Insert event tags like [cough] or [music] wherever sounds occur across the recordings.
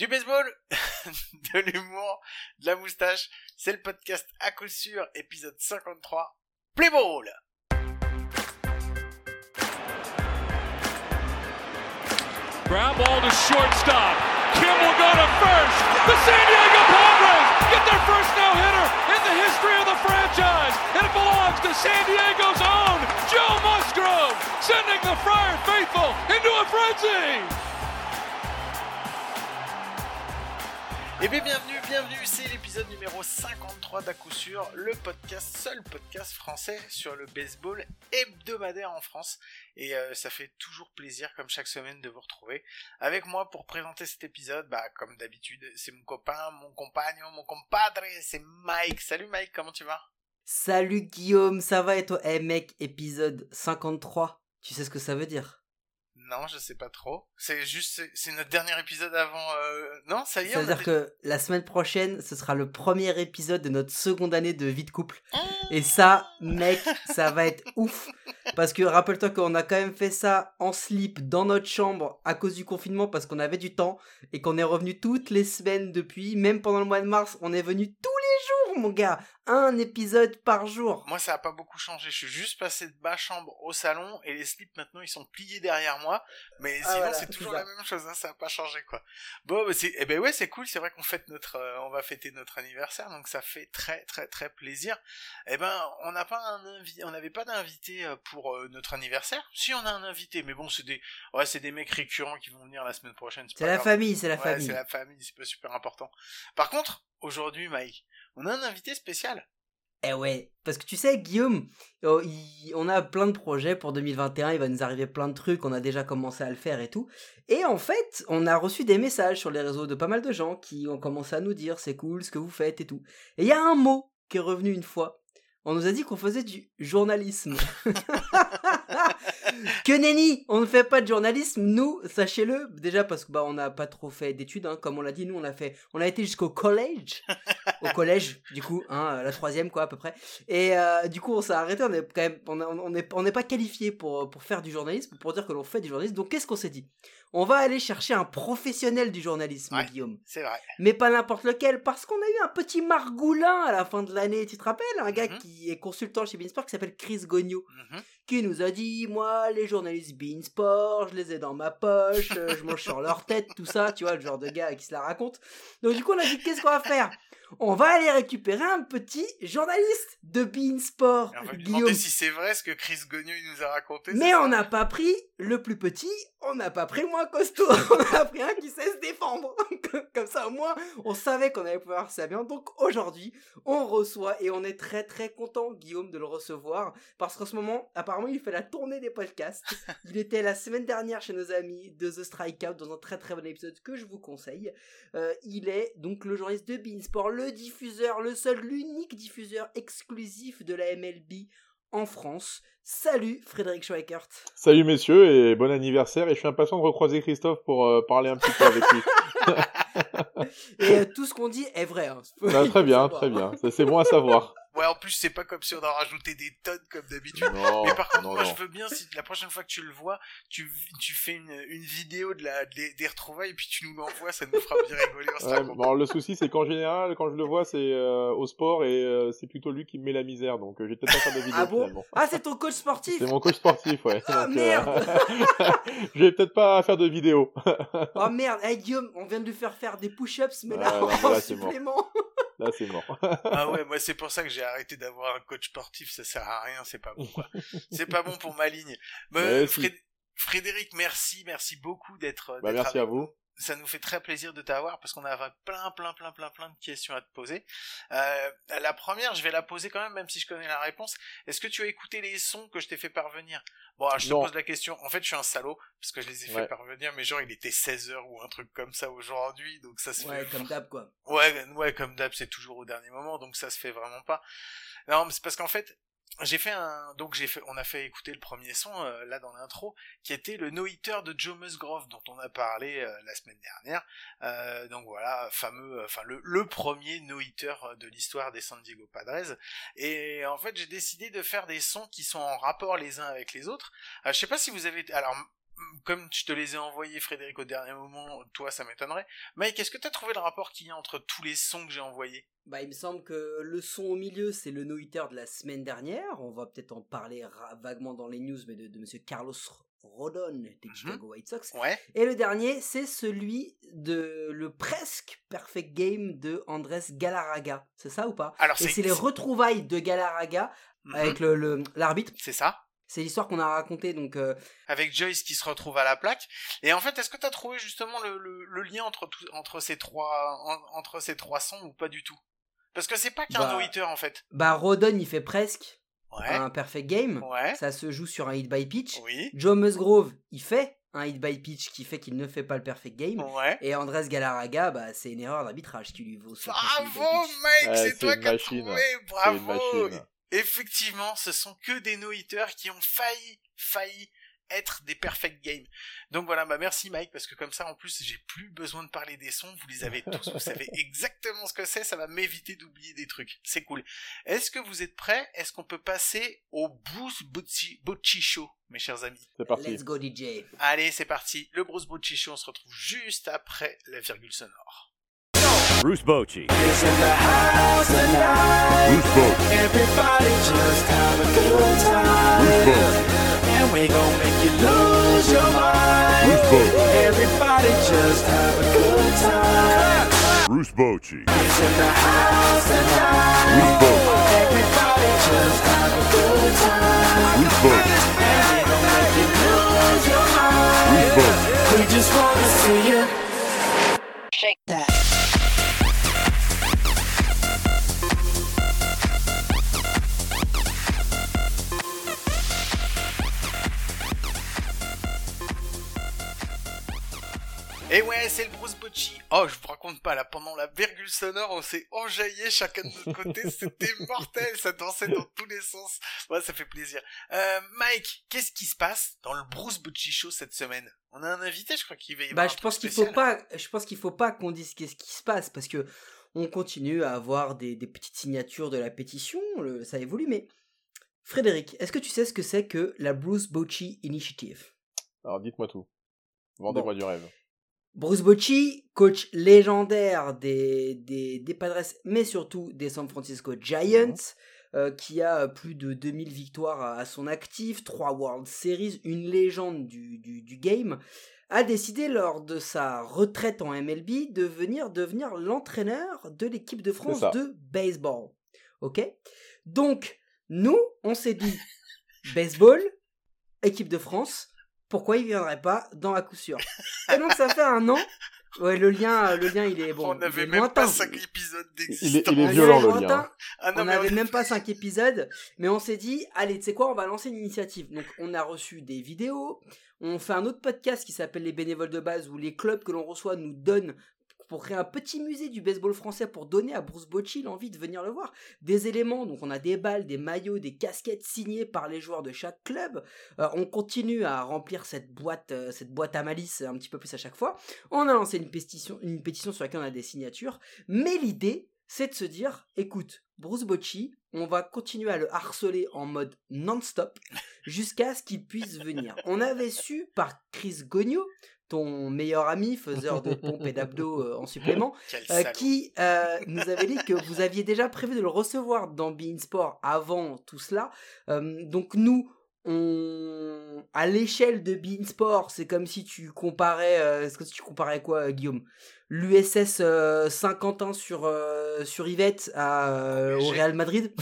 Du baseball, [laughs] de l'humour, de la moustache, c'est le podcast à coup sûr, épisode 53, Play Ball Ground ball to shortstop. Kim will go to first. The San Diego Padres get their first no-hitter in the history of the franchise. And it belongs to San Diego's own Joe Musgrove, sending the Friar faithful into a frenzy. Et bien bienvenue, bienvenue, c'est l'épisode numéro 53 d'à coup sûr, le podcast, seul podcast français sur le baseball hebdomadaire en France. Et euh, ça fait toujours plaisir, comme chaque semaine, de vous retrouver. Avec moi pour présenter cet épisode, bah comme d'habitude, c'est mon copain, mon compagnon, mon compadre, c'est Mike. Salut Mike, comment tu vas? Salut Guillaume, ça va et toi? Eh mec, épisode 53, tu sais ce que ça veut dire? Non, je sais pas trop. C'est juste, c'est notre dernier épisode avant. Euh... Non, ça y est. Ça veut dire que la semaine prochaine, ce sera le premier épisode de notre seconde année de vie de couple. Et ça, mec, ça va être ouf. Parce que rappelle-toi qu'on a quand même fait ça en slip dans notre chambre à cause du confinement parce qu'on avait du temps et qu'on est revenu toutes les semaines depuis. Même pendant le mois de mars, on est venu tous les jours, mon gars un épisode par jour. Moi, ça a pas beaucoup changé. Je suis juste passé de ma chambre au salon et les slips maintenant ils sont pliés derrière moi. Mais ah, sinon, c'est toujours la même chose. Hein, ça a pas changé quoi. Bon, bah, c'est, eh ben ouais, c'est cool. C'est vrai qu'on fête notre, euh, on va fêter notre anniversaire, donc ça fait très très très plaisir. Eh ben, on n'a pas un invité, on n'avait pas d'invité euh, pour euh, notre anniversaire. Si on a un invité, mais bon, c'est des, ouais, c'est des mecs récurrents qui vont venir la semaine prochaine. C'est la famille, c'est la famille. C'est la famille, c'est pas super important. Par contre, aujourd'hui, Mike, on a un invité spécial. Eh ouais, parce que tu sais, Guillaume, oh, on a plein de projets pour 2021, il va nous arriver plein de trucs, on a déjà commencé à le faire et tout. Et en fait, on a reçu des messages sur les réseaux de pas mal de gens qui ont commencé à nous dire c'est cool ce que vous faites et tout. Et il y a un mot qui est revenu une fois. On nous a dit qu'on faisait du journalisme. [laughs] [laughs] que nenni, on ne fait pas de journalisme, nous, sachez-le, déjà parce que bah on n'a pas trop fait d'études, hein, comme on l'a dit, nous on a fait, on a été jusqu'au collège, au collège, du coup, hein, la troisième quoi à peu près, et euh, du coup on s'est arrêté, on n'est pas qualifié pour pour faire du journalisme, pour dire que l'on fait du journalisme, donc qu'est-ce qu'on s'est dit? On va aller chercher un professionnel du journalisme, Guillaume. C'est vrai. Mais pas n'importe lequel, parce qu'on a eu un petit margoulin à la fin de l'année, tu te rappelles? Un gars mhm. qui est consultant chez Beansport qui s'appelle Chris Gogno, mhm. qui nous a dit Moi, les journalistes Beansport, je les ai dans ma poche, euh, je mange sur leur tête, tout ça, tu vois, le genre de gars qui se la raconte. Donc, du coup, on a dit Qu'est-ce qu'on va faire? On va aller récupérer un petit journaliste de Beansport. On va si c'est vrai ce que Chris Gogno nous a raconté. Mais on n'a pas pris le plus petit, on n'a pas pris moins costaud, [laughs] on a pris un qui sait se défendre. [laughs] Comme ça au moins, on savait qu'on allait pouvoir ça bien. Donc aujourd'hui, on reçoit et on est très très content Guillaume de le recevoir parce qu'en ce moment, apparemment, il fait la tournée des podcasts. [laughs] Il était la semaine dernière chez nos amis de The Strikeout dans un très très bon épisode que je vous conseille. Euh, il est donc le journaliste de Beansport, le diffuseur, le seul, l'unique diffuseur exclusif de la MLB en France. Salut Frédéric Schweikert. Salut messieurs et bon anniversaire et je suis impatient de recroiser Christophe pour euh, parler un petit peu avec lui. [laughs] et euh, tout ce qu'on dit est vrai. Hein. Bah, très bien, [laughs] très bien. C'est bon à savoir. Ouais, en plus, c'est pas comme si on en rajoutait des tonnes comme d'habitude. Mais par contre, moi, je veux bien, si la prochaine fois que tu le vois, tu, tu fais une, une vidéo de la, des, retrouvailles et puis tu nous l'envoies, ça nous fera bien rigoler. Ouais, bon, le souci, c'est qu'en général, quand je le vois, c'est euh, au sport et euh, c'est plutôt lui qui me met la misère. Donc, euh, j'ai peut-être pas faire de [laughs] vidéo ah bon Ah, c'est ton coach sportif C'est mon coach sportif, ouais. [laughs] Ah, merde [laughs] Je vais peut-être pas faire de vidéo. oh merde, hey Guillaume, on vient de lui faire faire des push-ups, mais là, en supplément. Là, c'est mort. ah ouais, [laughs] moi, c'est pour ça que j'ai arrêté d'avoir un coach sportif. Ça sert à rien, c'est pas bon, quoi. c'est pas bon pour ma ligne. [laughs] Mais, Frédéric, merci, merci beaucoup d'être. Bah, merci à vous ça nous fait très plaisir de t'avoir parce qu'on a plein, plein, plein, plein, plein de questions à te poser. Euh, la première, je vais la poser quand même, même si je connais la réponse. Est-ce que tu as écouté les sons que je t'ai fait parvenir? Bon, je te pose la question. En fait, je suis un salaud parce que je les ai fait parvenir, mais genre il était 16 heures ou un truc comme ça aujourd'hui, donc ça se ouais, comme d'hab quoi. Ouais, ouais, comme d'hab, c'est toujours au dernier moment, donc ça se fait vraiment pas. Non, mais c'est parce qu'en fait, j'ai fait un donc j'ai fait on a fait écouter le premier son euh, là dans l'intro qui était le no-hitter de Joe Musgrove dont on a parlé euh, la semaine dernière. Euh, donc voilà fameux enfin le, le premier no-hitter de l'histoire des San Diego Padres. Et en fait j'ai décidé de faire des sons qui sont en rapport les uns avec les autres. Je sais pas si vous avez alors comme je te les ai envoyés, Frédéric, au dernier moment, toi, ça m'étonnerait. Mike, est-ce que tu as trouvé le rapport qu'il y a entre tous les sons que j'ai envoyés? Bah, il me semble que le son au milieu, c'est le no-hitter de la semaine dernière. On va peut-être en parler vaguement dans les news, mais de, de Monsieur Carlos Rodon des mhm. Chicago White Sox. Ouais. Et le dernier, c'est celui de le presque perfect game de Andrés Galarraga. C'est ça ou pas? Alors, Et c'est les retrouvailles de Galarraga mhm. avec le l'arbitre. C'est ça. C'est l'histoire qu'on a racontée donc euh, avec Joyce qui se retrouve à la plaque. Et en fait, est-ce que tu as trouvé justement le, le, lien entre entre ces trois entre ces trois sons ou pas du tout? Parce que c'est pas qu'un bah, no en fait. Bah Rodon il fait presque un perfect game. Ça se joue sur un hit by pitch. Oui. Joe Musgrove il fait un hit by pitch qui fait qu'il ne fait pas le perfect game. Ouais. Et Andrés Galarraga, bah, c'est une erreur d'arbitrage qui lui vaut Bravo, mec, c'est toi qui as trouvé, bravo. Effectivement, ce sont que des no-hitters qui ont failli, failli être des perfect games. Donc voilà, bah merci Mike, parce que comme ça, en plus, j'ai plus besoin de parler des sons, vous les avez tous, vous savez [laughs] exactement ce que c'est, ça va m'éviter d'oublier des trucs. C'est cool. Est-ce que vous êtes prêts? Est-ce qu'on peut passer au Bruce Bocci Show, mes chers amis? C'est parti. Let's go DJ. Allez, c'est parti. Le Bruce Bocci Show, on se retrouve juste après la virgule sonore. Bruce Bochy. Is in the house tonight. Bruce Bochy. Everybody just have a good time. Bruce Bochy. And we gon' make you lose your mind. Bruce Bochy. Everybody just have a good time. Bruce Bochy. Is in the house tonight. Bruce Bochy. Everybody just have a good time. Bruce Bochy. And we gon' make you lose your mind. Bruce Bochy. We just wanna see you shake that. Et ouais, c'est le Bruce Bocci. Oh, je vous raconte pas, là, pendant la virgule sonore, on s'est enjaillé chacun de notre côté, [laughs] c'était mortel, ça dansait dans tous les sens. Ouais, ça fait plaisir. Euh, Mike, qu'est-ce qui se passe dans le Bruce Bocci Show cette semaine? On a un invité, je crois qu'il va y avoir Bah, je pense qu'il faut pas, je pense qu'il faut pas qu'on dise qu'est-ce qui se passe, parce que on continue à avoir des, petites signatures de la pétition, ça évolue, mais Frédéric, est-ce que tu sais ce que c'est que la Bruce Bocci Initiative? Alors dites-moi tout. Vendez-moi du rêve. Bruce Bocci, coach légendaire des, des, des, Padres, mais surtout des San Francisco Giants, euh, qui a plus de 2000 victoires à, son actif, 3 World Series, une légende du, du, du, game, a décidé lors de sa retraite en MLB de venir devenir l'entraîneur de l'équipe de France de baseball. Ok? Donc, nous, on s'est dit, baseball, équipe de France, pourquoi il viendrait pas dans à coup sûr Et donc ça fait un an. Ouais, le lien, le lien, il est bon. On n'avait même pas 5 épisodes d'existence. Il, est, violent le lien. Ah on n'avait même pas 5 épisodes, mais on s'est dit, allez, tu sais quoi, on va lancer une initiative. Donc on a reçu des vidéos, on fait un autre podcast qui s'appelle Les bénévoles de base où les clubs que l'on reçoit nous donnent pour créer un petit musée du baseball français pour donner à Bruce Bocci l'envie de venir le voir. Des éléments, donc on a des balles, des maillots, des casquettes signées par les joueurs de chaque club. Euh, on continue à remplir cette boîte, euh, cette boîte à malice un petit peu plus à chaque fois. On a lancé une pétition, une pétition sur laquelle on a des signatures. Mais l'idée, c'est de se dire, écoute, Bruce Bocci, on va continuer à le harceler en mode non-stop jusqu'à ce qu'il puisse venir. On avait su par Chris Gogno, ton meilleur ami, faiseur de [laughs] pompes et d'abdos euh, en supplément, [laughs] euh, qui euh, nous avait dit que vous aviez déjà prévu de le recevoir dans Bein Sport avant tout cela. donc nous, on... à l'échelle de Bein Sport, c'est comme si tu comparais, est-ce que tu comparais quoi, Guillaume? L'USS Saint-Quentin sur sur Yvette à, au Real Madrid?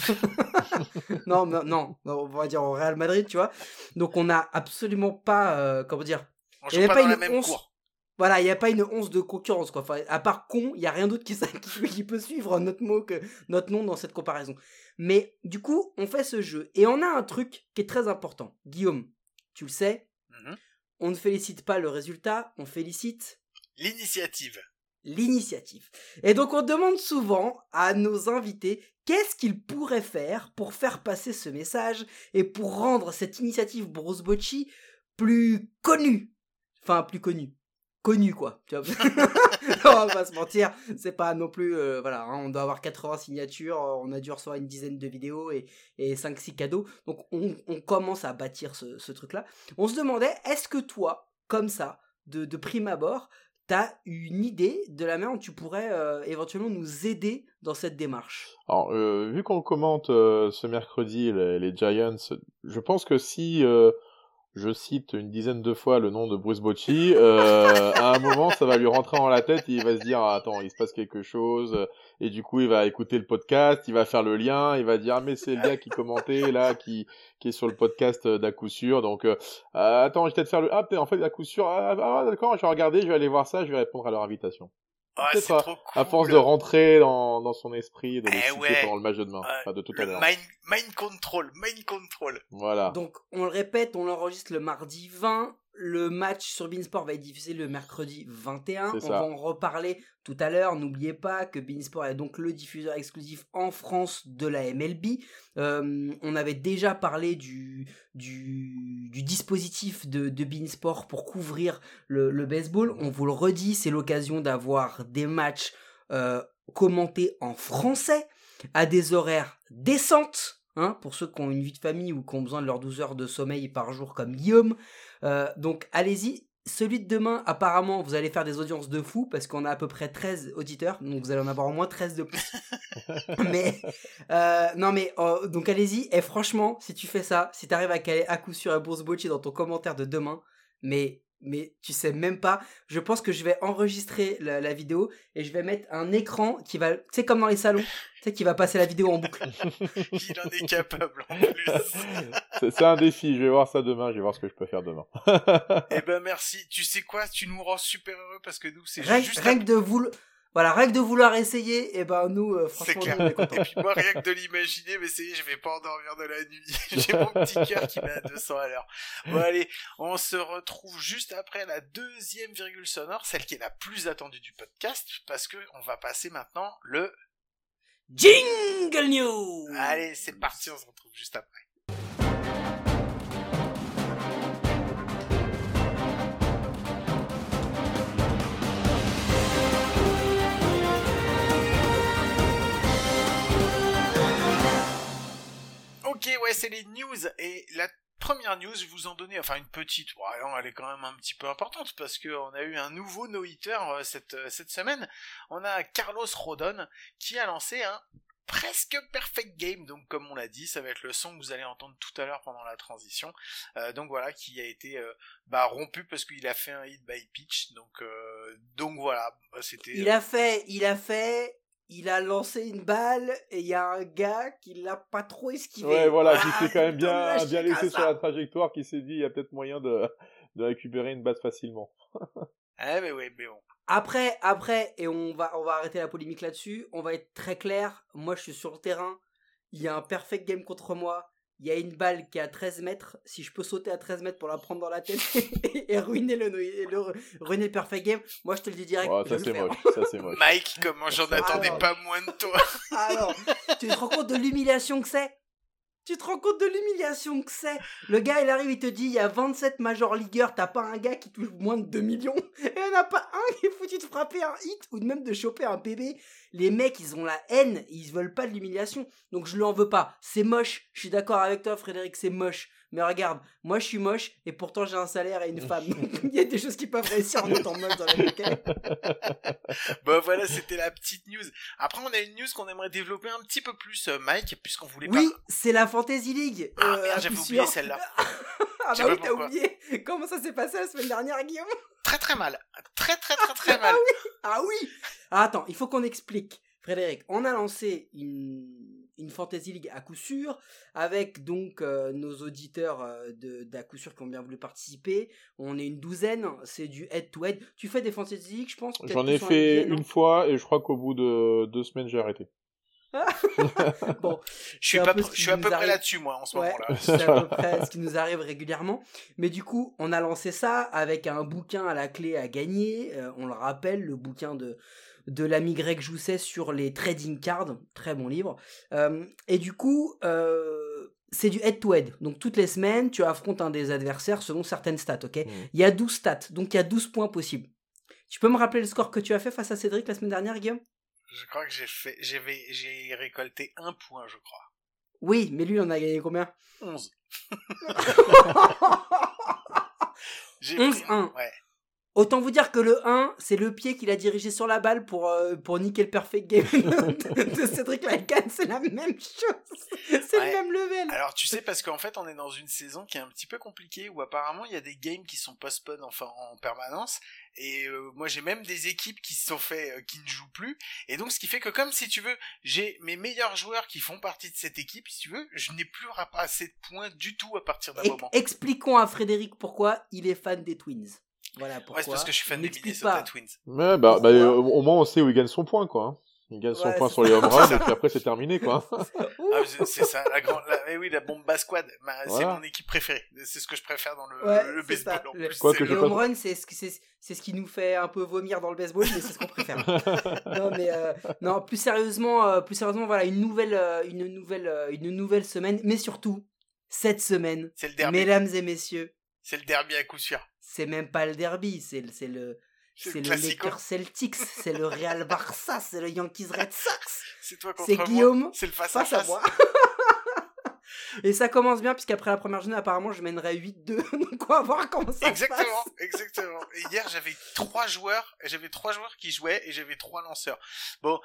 [laughs] non, non, on va dire au Real Madrid, tu vois. Donc on n'a absolument pas, comment dire il n'y a pas, une once... Voilà, il n'y a pas une once de concurrence, quoi. à part con, il n'y a rien d'autre qui, [laughs] qui, peut suivre notre mot que notre nom dans cette comparaison. Mais du coup, on fait ce jeu. Et on a un truc qui est très important. Guillaume, tu le sais, mhm. on ne félicite pas le résultat, on félicite... L'initiative. L'initiative. Et donc on demande souvent à nos invités qu'est-ce qu'ils pourraient faire pour faire passer ce message et pour rendre cette initiative Bruce Bocci plus connue Enfin, plus connu. Connu, quoi. [laughs] on va pas se mentir, c'est pas non plus, euh, voilà, hein, on doit avoir 80 signatures, on a dû recevoir une dizaine de vidéos et, et 5-6 cadeaux, donc on, commence à bâtir ce, truc-là. On se demandait, est-ce que toi, comme ça, de, prime abord, t'as une idée de la manière dont tu pourrais euh, éventuellement nous aider dans cette démarche? Alors, euh, vu qu'on commente euh, ce mercredi les, Giants, je pense que si euh, je cite une dizaine de fois le nom de Bruce Bocci, euh, à un moment, ça va lui rentrer dans la tête et il va se dire, ah, attends, il se passe quelque chose, et du coup, il va écouter le podcast, il va faire le lien, il va dire, ah, mais c'est le gars qui commentait, là, qui, qui est sur le podcast d'à coup sûr, donc, euh, attends, je vais peut-être faire le, ah, en fait, d'à coup sûr, ah, ah, d'accord, je vais regarder, je vais aller voir ça, je vais répondre à leur invitation. Ah, c'est trop cool. À force de rentrer dans, dans son esprit, de le eh ouais. pendant le match de demain, euh, enfin de tout à l'heure. Mind, mind control, mind control. Voilà. Donc, on le répète, on l'enregistre le mardi 20 le match sur Beansport va être diffusé le mercredi 21. On va en reparler tout à l'heure. N'oubliez pas que Beansport est donc le diffuseur exclusif en France de la MLB. Euh, on avait déjà parlé du, du, du dispositif de, de Beansport pour couvrir le, le, baseball. On vous le redit, c'est l'occasion d'avoir des matchs euh, commentés en français à des horaires décentes. Hein, pour ceux qui ont une vie de famille ou qui ont besoin de leurs 12 heures de sommeil par jour comme Guillaume. Euh, donc allez-y. Celui de demain, apparemment, vous allez faire des audiences de fou parce qu'on a à peu près 13 auditeurs, donc vous allez en avoir au moins 13 de plus. [laughs] mais euh, non mais oh, donc allez-y et franchement, si tu fais ça, si tu arrives à caler à coup sûr un Bourse Bocci dans ton commentaire de demain, mais mais tu sais même pas. Je pense que je vais enregistrer la, la vidéo et je vais mettre un écran qui va, tu sais, comme dans les salons, tu sais, qui va passer la vidéo en boucle. [laughs] Il en est capable en plus. [laughs] C'est un défi. Je vais voir ça demain. Je vais voir ce que je peux faire demain. [laughs] eh ben merci. Tu sais quoi? Tu nous rends super heureux parce que nous, c'est juste. Rien que de vous voilà, rien que de vouloir essayer, et eh ben nous, euh, franchement, clair. et puis moi, rien que de l'imaginer, mais c'est, je vais pas endormir de la nuit. [laughs] J'ai mon petit cœur qui met à 200 à l'heure. Bon allez, on se retrouve juste après la deuxième virgule sonore, celle qui est la plus attendue du podcast, parce que on va passer maintenant le Jingle News. Allez, c'est parti, on se retrouve juste après. Ok, ouais, c'est les news. Et la première news, je vous en donnais, enfin une petite, ouais, elle est quand même un petit peu importante parce qu'on a eu un nouveau no-hitter euh, cette, euh, cette semaine. On a Carlos Rodon qui a lancé un presque perfect game, donc comme on l'a dit, ça va être le son que vous allez entendre tout à l'heure pendant la transition. Euh, donc voilà, qui a été bah, rompu parce qu'il a fait un hit by pitch. Donc donc voilà, bah, c'était. Il a fait, il a fait il a lancé une balle et il y a un gars qui l'a pas trop esquivé. Ouais, voilà, qui s'est quand même [laughs] bien, bien laissé sur la trajectoire, qui s'est dit il y a peut-être moyen de, de récupérer une balle facilement. ah, [laughs] mais oui, mais bon. Après, après, et on va, on va arrêter la polémique là-dessus, on va être très clair. Moi, je suis sur le terrain. Il y a un perfect game contre moi il y a une balle qui est à 13 mètres, si je peux sauter à 13 mètres pour la prendre dans la tête [laughs] et, ruiner le, ruiner le perfect game, moi je te le dis direct. ça c'est moche, ça c'est moche. Mike, comment j'en attendais pas moins de toi. [laughs] Alors, tu te rends compte de l'humiliation que c'est tu te rends compte de l'humiliation que c'est Le gars, il arrive, il te dit, il y a 27 Major Leagueurs, t'as pas un gars qui touche moins de 2 millions, et il a pas un qui est foutu de frapper un hit, ou même de choper un bébé. Les mecs, ils ont la haine, ils veulent pas de l'humiliation. Donc je lui en veux pas. C'est moche, je suis d'accord avec toi Frédéric, c'est moche. Mais regarde, moi je suis moche et pourtant j'ai un salaire et une [laughs] femme. [laughs] il y a des choses qui peuvent réussir en étant moche dans la vie. [laughs] bon voilà, c'était la petite news. Après on a une news qu'on aimerait développer un petit peu plus, euh, Mike, puisqu'on voulait oui, c'est la Fantasy League. Ah euh, merde, j'avais oublié celle-là. ah bah oui, t'as oublié. Comment ça s'est passé la semaine dernière, Guillaume? Très très mal. Très très très très mal. ah oui. Ah oui. Ah, attends, il faut qu'on explique. Frédéric, on a lancé une une Fantasy League à coup sûr, avec donc euh, nos auditeurs euh, d'à coup sûr qui ont bien voulu participer. On est une douzaine, c'est du head-to-head. Tu fais des Fantasy League, je pense J'en ai fait une fois et je crois qu'au bout de deux semaines, j'ai arrêté. [laughs] bon, je suis, pas je suis à peu près là-dessus, moi, en ce moment-là. C'est à peu près ce qui nous arrive régulièrement. Mais du coup, on a lancé ça avec un bouquin à la clé à gagner. Euh, on le rappelle, le bouquin de de l'ami Greg Jousset sur les trading cards, très bon livre. Euh, et du coup, euh, c'est du head-to-head. Donc toutes les semaines, tu affrontes un des adversaires selon certaines stats, ok? Mmh. Il y a 12 stats, donc il y a 12 points possibles. Tu peux me rappeler le score que tu as fait face à Cédric la semaine dernière, Guillaume? Je crois que j'ai fait, j'ai récolté un point, je crois. Oui, mais lui, on a gagné combien? 11. 11-1. [laughs] Ouais. Autant vous dire que le 1, c'est le pied qu'il a dirigé sur la balle pour, euh, pour niquer le perfect game [laughs] de, de Cédric Lacan. C'est la même chose. C'est Ouais. le même level. Alors tu sais parce qu'en fait on est dans une saison qui est un petit peu compliquée où apparemment il y a des games qui sont postpone enfin en permanence et euh, moi j'ai même des équipes qui se sont fait euh, qui ne jouent plus et donc ce qui fait que comme si tu veux j'ai mes meilleurs joueurs qui font partie de cette équipe si tu veux je n'ai plus assez de points du tout à partir d'un moment. expliquons à Frédéric pourquoi il est fan des Twins. Voilà pourquoi. Ouais c'est parce que je suis fan des Minnesota pas. Twins. Ouais, bah, bah, euh, au moins on sait où il gagne son point, quoi. hein. Il gagne son Ouais, point sur les home runs et puis après c'est terminé, quoi. [laughs] Ah, c'est- ça la grande la, eh oui la bomba squad Ma- c'est mon équipe préférée c'est ce que je préfère dans le, Ouais, le c'est baseball en Le- plus. Quoi que le- home runs, c'est ce, qui- c'est, c'est ce qui nous fait un peu vomir dans le baseball, mais c'est ce qu'on préfère. [laughs] non, mais euh, non, plus sérieusement, euh, plus sérieusement, voilà, une nouvelle, euh, une nouvelle, euh, une nouvelle semaine, mais surtout cette semaine, c'est le derby mesdames et messieurs, c'est le derby à coup sûr c'est même pas le derby, c'est le, c'est le, le Lakers Celtics, c'est le Real Barça, c'est le Yankees Red Sox, [laughs] c'est toi contre c'est Guillaume c'est le face à face moi. [laughs] Et ça commence bien, puisqu'après la première journée, apparemment, je mènerai 8-2. [laughs] Donc, on va voir comment ça se Exactement, passe. exactement. Et hier, j'avais trois joueurs, j'avais trois joueurs qui jouaient et j'avais trois lanceurs. Bon,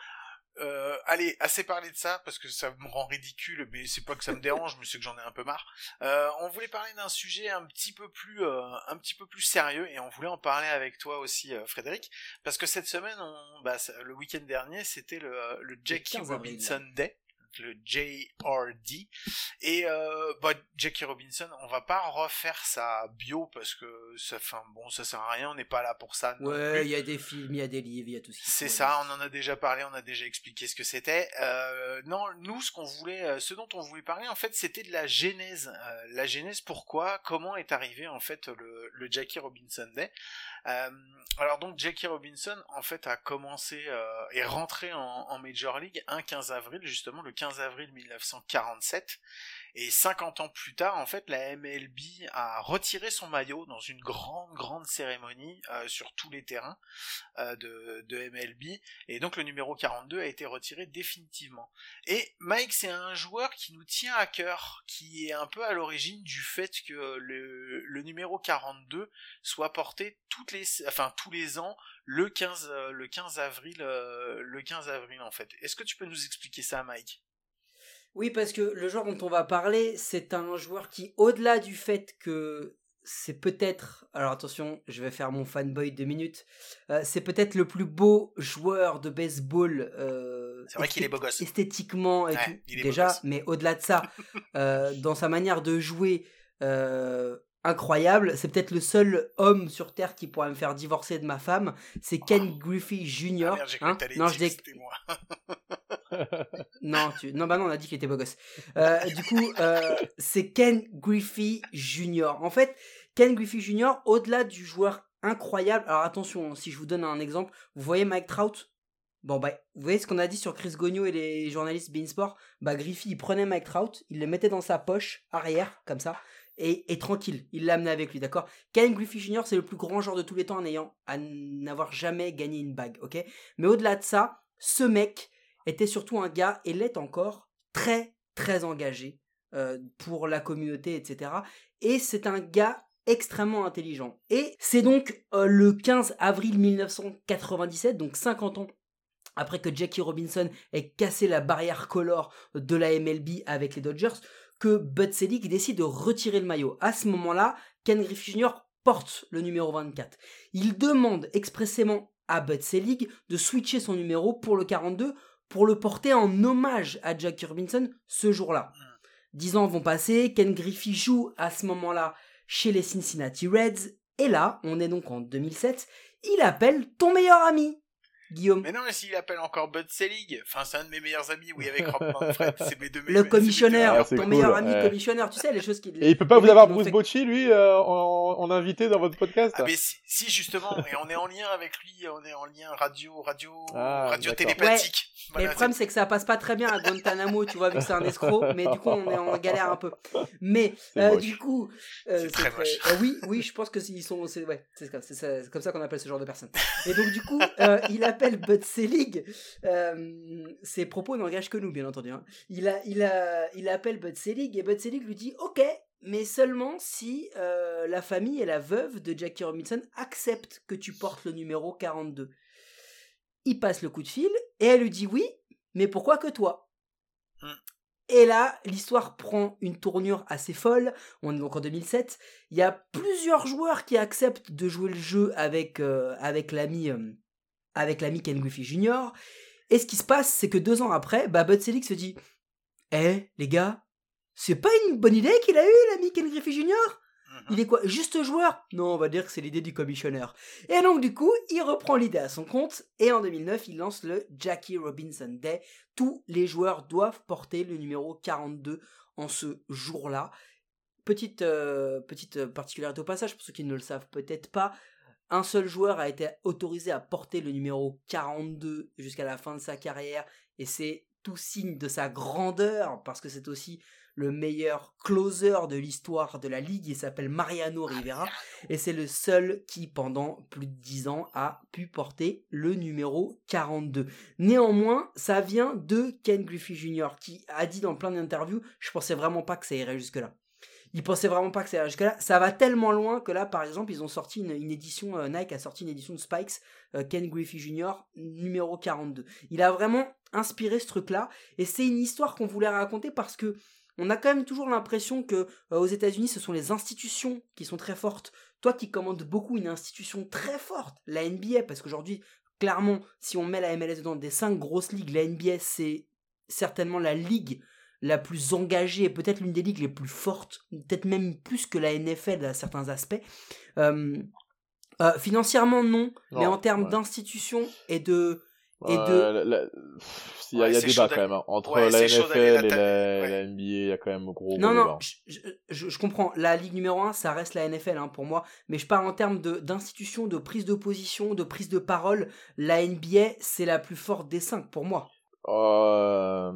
euh, allez, assez parlé de ça parce que ça me rend ridicule, mais c'est pas que ça me dérange, mais c'est que j'en ai un peu marre. Euh, on voulait parler d'un sujet un petit peu plus, euh, un petit peu plus sérieux et on voulait en parler avec toi aussi, euh, Frédéric, parce que cette semaine, on, bah, le week-end dernier, c'était le, le Jackie 15 avril. Robinson Day le JRD et euh, bah, Jackie Robinson on va pas refaire sa bio parce que ça fait bon ça sert à rien on n'est pas là pour ça. Ouais, il y a des films, il y a des livres, il y a tout qu'il C'est ça, on en a déjà parlé, on a déjà expliqué ce que c'était. Euh, non, nous, ce qu'on voulait, euh, ce dont on voulait parler, en fait, c'était de la genèse. Euh, la genèse, pourquoi, comment est arrivé en fait le, le Jackie Robinson Day? Euh, alors donc Jackie Robinson, en fait, a commencé euh, est rentré en, en Major League un 15 avril, justement le 15 avril 1947. Et 50 ans plus tard, en fait, la MLB a retiré son maillot dans une grande, grande cérémonie euh, sur tous les terrains euh, de, de MLB. Et donc le numéro 42 a été retiré définitivement. Et Mike, c'est un joueur qui nous tient à cœur, qui est un peu à l'origine du fait que le, le numéro 42 soit porté toutes les, enfin, tous les ans le 15, euh, le 15 avril, le 15 avril en fait. Est-ce que tu peux nous expliquer ça, Mike? Oui, parce que le joueur dont on va parler, c'est un joueur qui, au-delà du fait que c'est peut-être, alors attention, je vais faire mon fanboy deux minutes, euh, c'est peut-être le plus beau joueur de baseball. euh, C'est vrai qu'il est beau gosse. Esthétiquement et Ouais, tout, déjà, mais au-delà de ça, [laughs] euh, dans sa manière de jouer, incroyable. C'est peut-être le seul homme sur Terre qui pourra me faire divorcer de ma femme. C'est Ken Griffey Jr. Ah merde, cru hein. Non, je dis moi. [laughs] non, non, bah non, on a dit qu'il était beau gosse. Euh, du coup, euh, c'est Ken Griffey Jr. En fait, Ken Griffey Jr., au-delà du joueur incroyable, alors attention, si je vous donne un exemple, vous voyez Mike Trout? Bon, bah, vous voyez ce qu'on a dit sur Chris Gogno et les journalistes Beansport Bah, Griffey, il prenait Mike Trout, il le mettait dans sa poche arrière, comme ça, et, et tranquille, il l'amenait avec lui, d'accord? Ken Griffey Jr., c'est le plus grand joueur de tous les temps en ayant, à n'avoir jamais gagné une bague, ok? Mais au-delà de ça, ce mec était surtout un gars, et l'est encore, très, très engagé euh, pour la communauté, etc. Et c'est un gars extrêmement intelligent. Et c'est donc euh, le 15 avril 1997, donc 50 ans après que Jackie Robinson ait cassé la barrière color de la MLB avec les Dodgers, que Bud Selig décide de retirer le maillot. À ce moment-là, Ken Griffey Jr. porte le numéro 24. Il demande expressément à Bud Selig de switcher son numéro pour le 42 pour le porter en hommage à Jackie Robinson ce jour-là. Dix ans vont passer, Ken Griffey joue à ce moment-là chez les Cincinnati Reds, et là, on est donc en 2007, il appelle ton meilleur ami, Guillaume. Mais non, mais s'il appelle encore Bud Selig, enfin, c'est un de mes meilleurs amis, oui, avec Rob Manfred, [laughs] c'est mes deux Le meilleurs- commissionnaire, Ah, ton cool, meilleur ami ouais. commissionnaire, tu sais, les choses qui. Et il peut pas vous avoir Bruce fait- Bocci, lui, euh, en, en invité dans votre podcast? Ah mais si, si, justement, et on est en lien avec lui, on est en lien radio, radio, Ah, radio télépathique. Mais Voilà, le problème, c'est que ça passe pas très bien à Guantanamo, tu vois, vu que c'est un escroc, mais du coup, on est en [laughs] galère un peu. Mais, euh, du coup. euh, C'est très moche. euh, oui, oui, je pense que ils sont. C'est ouais, comme ça qu'on appelle ce genre de personnes. Et donc, du coup, [laughs] euh, il appelle Bud Selig. Euh, ses propos n'engagent que nous, bien entendu. hein. Il, a, il, a, il appelle Bud Selig et Bud Selig lui dit Ok, mais seulement si euh, la famille et la veuve de Jackie Robinson acceptent que tu portes le numéro 42. Il passe le coup de fil et elle lui dit oui, mais pourquoi que toi? Hmm. Et là, l'histoire prend une tournure assez folle. On est donc en 2007. Il y a plusieurs joueurs qui acceptent de jouer le jeu avec, euh, avec l'ami euh, avec l'ami Ken Griffey Jr. Et ce qui se passe, c'est que deux ans après, bah, Bud Selig se dit Eh, les gars, c'est pas une bonne idée qu'il a eu, l'ami Ken Griffey Jr. Mhm. Il est quoi Juste joueur? Non, on va dire que c'est l'idée du commissionneur. Et donc du coup, il reprend l'idée à son compte et en 2009, il lance le Jackie Robinson Day. Tous les joueurs doivent porter le numéro 42 en ce jour-là. Petite, euh, petite particularité au passage, pour ceux qui ne le savent peut-être pas, un seul joueur a été autorisé à porter le numéro 42 jusqu'à la fin de sa carrière et c'est tout signe de sa grandeur parce que c'est aussi le meilleur closer de l'histoire de la ligue. Il s'appelle Mariano Rivera et c'est le seul qui, pendant plus de 10 ans, a pu porter le numéro 42. Néanmoins, ça vient de Ken Griffey Jr. qui a dit dans plein d'interviews Je pensais vraiment pas que ça irait jusque-là. Il pensait vraiment pas que ça irait jusque-là. Ça va tellement loin que là, par exemple, ils ont sorti une, édition, euh, Nike a sorti une édition de Spikes, euh, Ken Griffey Jr., numéro 42. Il a vraiment inspiré ce truc-là et c'est une histoire qu'on voulait raconter parce que on a quand même toujours l'impression que euh, aux États-Unis, ce sont les institutions qui sont très fortes. Toi qui commandes beaucoup une institution très forte, la NBA, parce qu'aujourd'hui, clairement, si on met la MLS dedans des cinq grosses ligues, la NBA c'est certainement la ligue la plus engagée, et peut-être l'une des ligues les plus fortes, peut-être même plus que la NFL à certains aspects. Euh, euh, financièrement non, mais en termes ouais. d'institutions et de et de Euh, la- la- pff, Il y a, Ouais, y a débat quand même. hein. Entre Ouais, la NFL et la NBA, il y a quand même gros, Non, gros non, débat. je, je- je comprends. La Ligue numéro 1, ça reste la NFL hein, pour moi. Mais je parle en termes de- d'institution, de, prise de position, de prise de parole. La NBA, c'est la plus forte des cinq pour moi. Euh,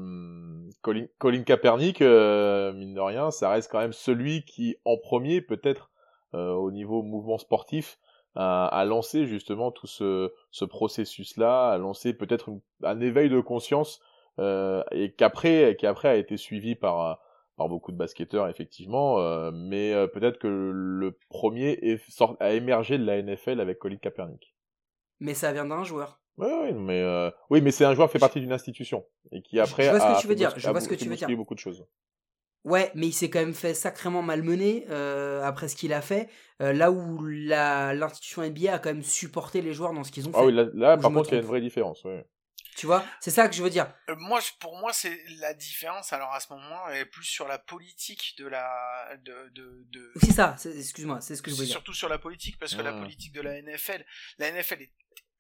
Colin, Colin Kaepernick, euh, mine de rien, ça reste quand même celui qui, en premier, peut-être euh, au niveau mouvement sportif, a, lancé justement tout ce, ce processus-là, a lancé peut-être un éveil de conscience euh, et qu'après, qui après a été suivi par par beaucoup de basketteurs effectivement, mais peut-être que le premier sort- a émergé de la NFL avec Colin Kaepernick. Mais ça vient d'un joueur. Oui, oui, mais euh, oui, mais c'est un joueur qui fait partie d'une institution et qui après Je vois ce que a tu veux dire, je a vois ce que tu veux dire. beaucoup de choses. Ouais, mais il s'est quand même fait sacrément malmener euh, après ce qu'il a fait. euh, là où la- l'institution NBA a quand même supporté les joueurs dans ce qu'ils ont fait. Ah oui, là, par contre, il y a une vraie différence. Ouais. Tu vois, c'est ça que je veux dire. Euh, moi, je- pour moi, c'est la différence. Alors à ce moment, est plus sur la politique de la, de, de, de... C'est ça, c'est- excuse-moi, c'est ce que je voulais dire. surtout sur la politique, parce que la Mmh. politique de la NFL, la NFL est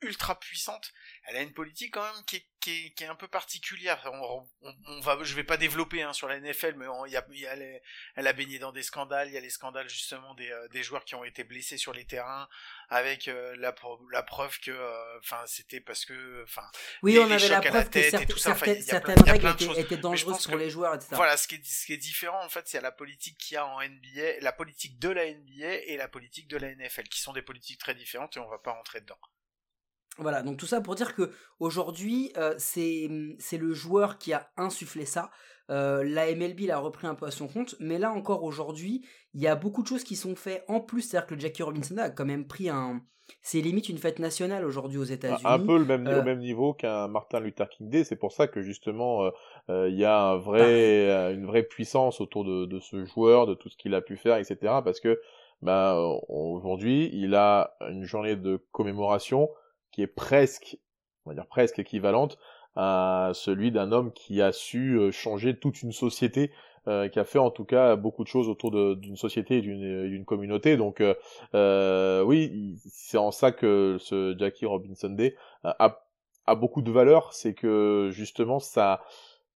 ultra puissante. Elle a une politique quand même qui est, qui est, qui est un peu particulière. On, on, on va, je vais pas développer hein, sur la NFL, mais on- il y a, y a les- elle a baigné dans des scandales. Il y a les scandales justement des, euh, des joueurs qui ont été blessés sur les terrains, avec euh, la, la preuve que, euh, enfin, c'était parce que, enfin, Oui, les- on avait la à la preuve que certaines, tout ça, enfin, certaines- règles étaient, étaient dangereuses pour que- les joueurs, etc. Voilà, ce qui est, ce qui est différent, en fait, c'est la politique qu'il y a en NBA, la politique de la NBA et la politique de la NFL, qui sont des politiques très différentes et on va pas rentrer dedans. Voilà, donc tout ça pour dire que aujourd'hui, euh, c'est c'est le joueur qui a insufflé ça. Euh, la MLB l'a repris un peu à son compte, mais là encore aujourd'hui, il y a beaucoup de choses qui sont faites en plus. C'est-à-dire que Jackie Robinson a quand même pris un. C'est limite une fête nationale aujourd'hui aux États-Unis. Un peu le même, Euh, au même niveau qu'un Martin Luther King Day. C'est pour ça que justement, euh, euh, il y a un vrai, euh, une vraie puissance autour de, de ce joueur, de tout ce qu'il a pu faire, etc. Parce que bah, euh, aujourd'hui, il a une journée de commémoration qui est presque, on va dire presque équivalente à celui d'un homme qui a su euh, changer toute une société, euh, qui a fait en tout cas beaucoup de choses autour d'une société et d'une communauté. Donc euh, euh, oui, c'est en ça que ce Jackie Robinson Day a, a beaucoup de valeur, c'est que justement ça,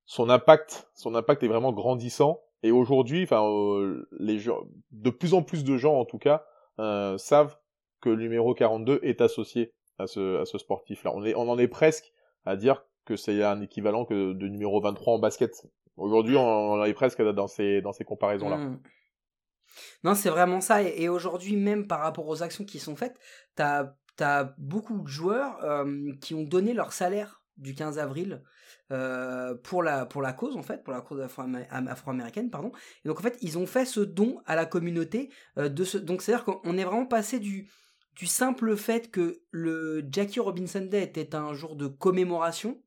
son impact, son impact est vraiment grandissant. Et aujourd'hui, enfin, euh, les gens, de plus en plus de gens en tout cas, euh, savent que le numéro 42 est associé à ce, sportif-là. On, en est presque à dire que c'est un équivalent que de numéro 23 en basket. Aujourd'hui, on, en est presque dans ces, dans ces comparaisons-là. Mm. Non, c'est vraiment ça. Et, aujourd'hui, même par rapport aux actions qui sont faites, t'as as beaucoup de joueurs euh, qui ont donné leur salaire du 15 avril euh, pour, la, pour la cause, en fait, pour la cause afro-américaine, pardon. Et donc, en fait, ils ont fait ce don à la communauté. Euh, de ce... Donc, c'est-à-dire qu'on est vraiment passé du, du simple fait que le Jackie Robinson Day était un jour de commémoration,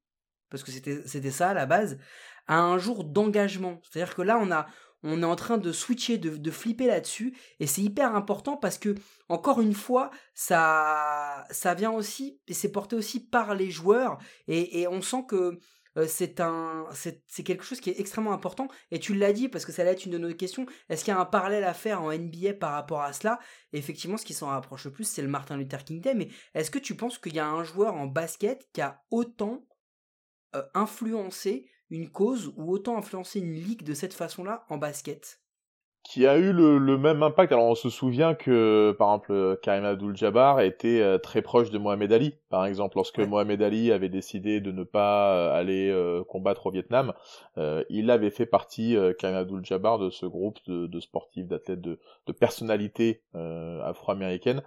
parce que c'était ça à la base, à un jour d'engagement. C'est-à-dire que là, on a, on est en train de switcher, de, flipper là-dessus, et c'est hyper important parce que, encore une fois, ça, ça vient aussi, et c'est porté aussi par les joueurs, et on sent que euh, c'est un, c'est quelque chose qui est extrêmement important, et tu l'as dit parce que ça va être une de nos questions, est-ce qu'il y a un parallèle à faire en NBA par rapport à cela? Effectivement, ce qui s'en rapproche le plus, c'est le Martin Luther King Day, mais est-ce que tu penses qu'il y a un joueur en basket qui a autant euh, influencé une cause ou autant influencer une ligue de cette façon-là en basket? Qui a eu le, même impact. Alors on se souvient que par exemple Karim Abdul-Jabbar était euh, très proche de Mohamed Ali. Par exemple, lorsque Mohamed Ali avait décidé de ne pas euh, aller euh, combattre au Vietnam, il avait fait partie Karim Abdul-Jabbar de ce groupe de, sportifs, d'athlètes, de, de personnalités afro-américaines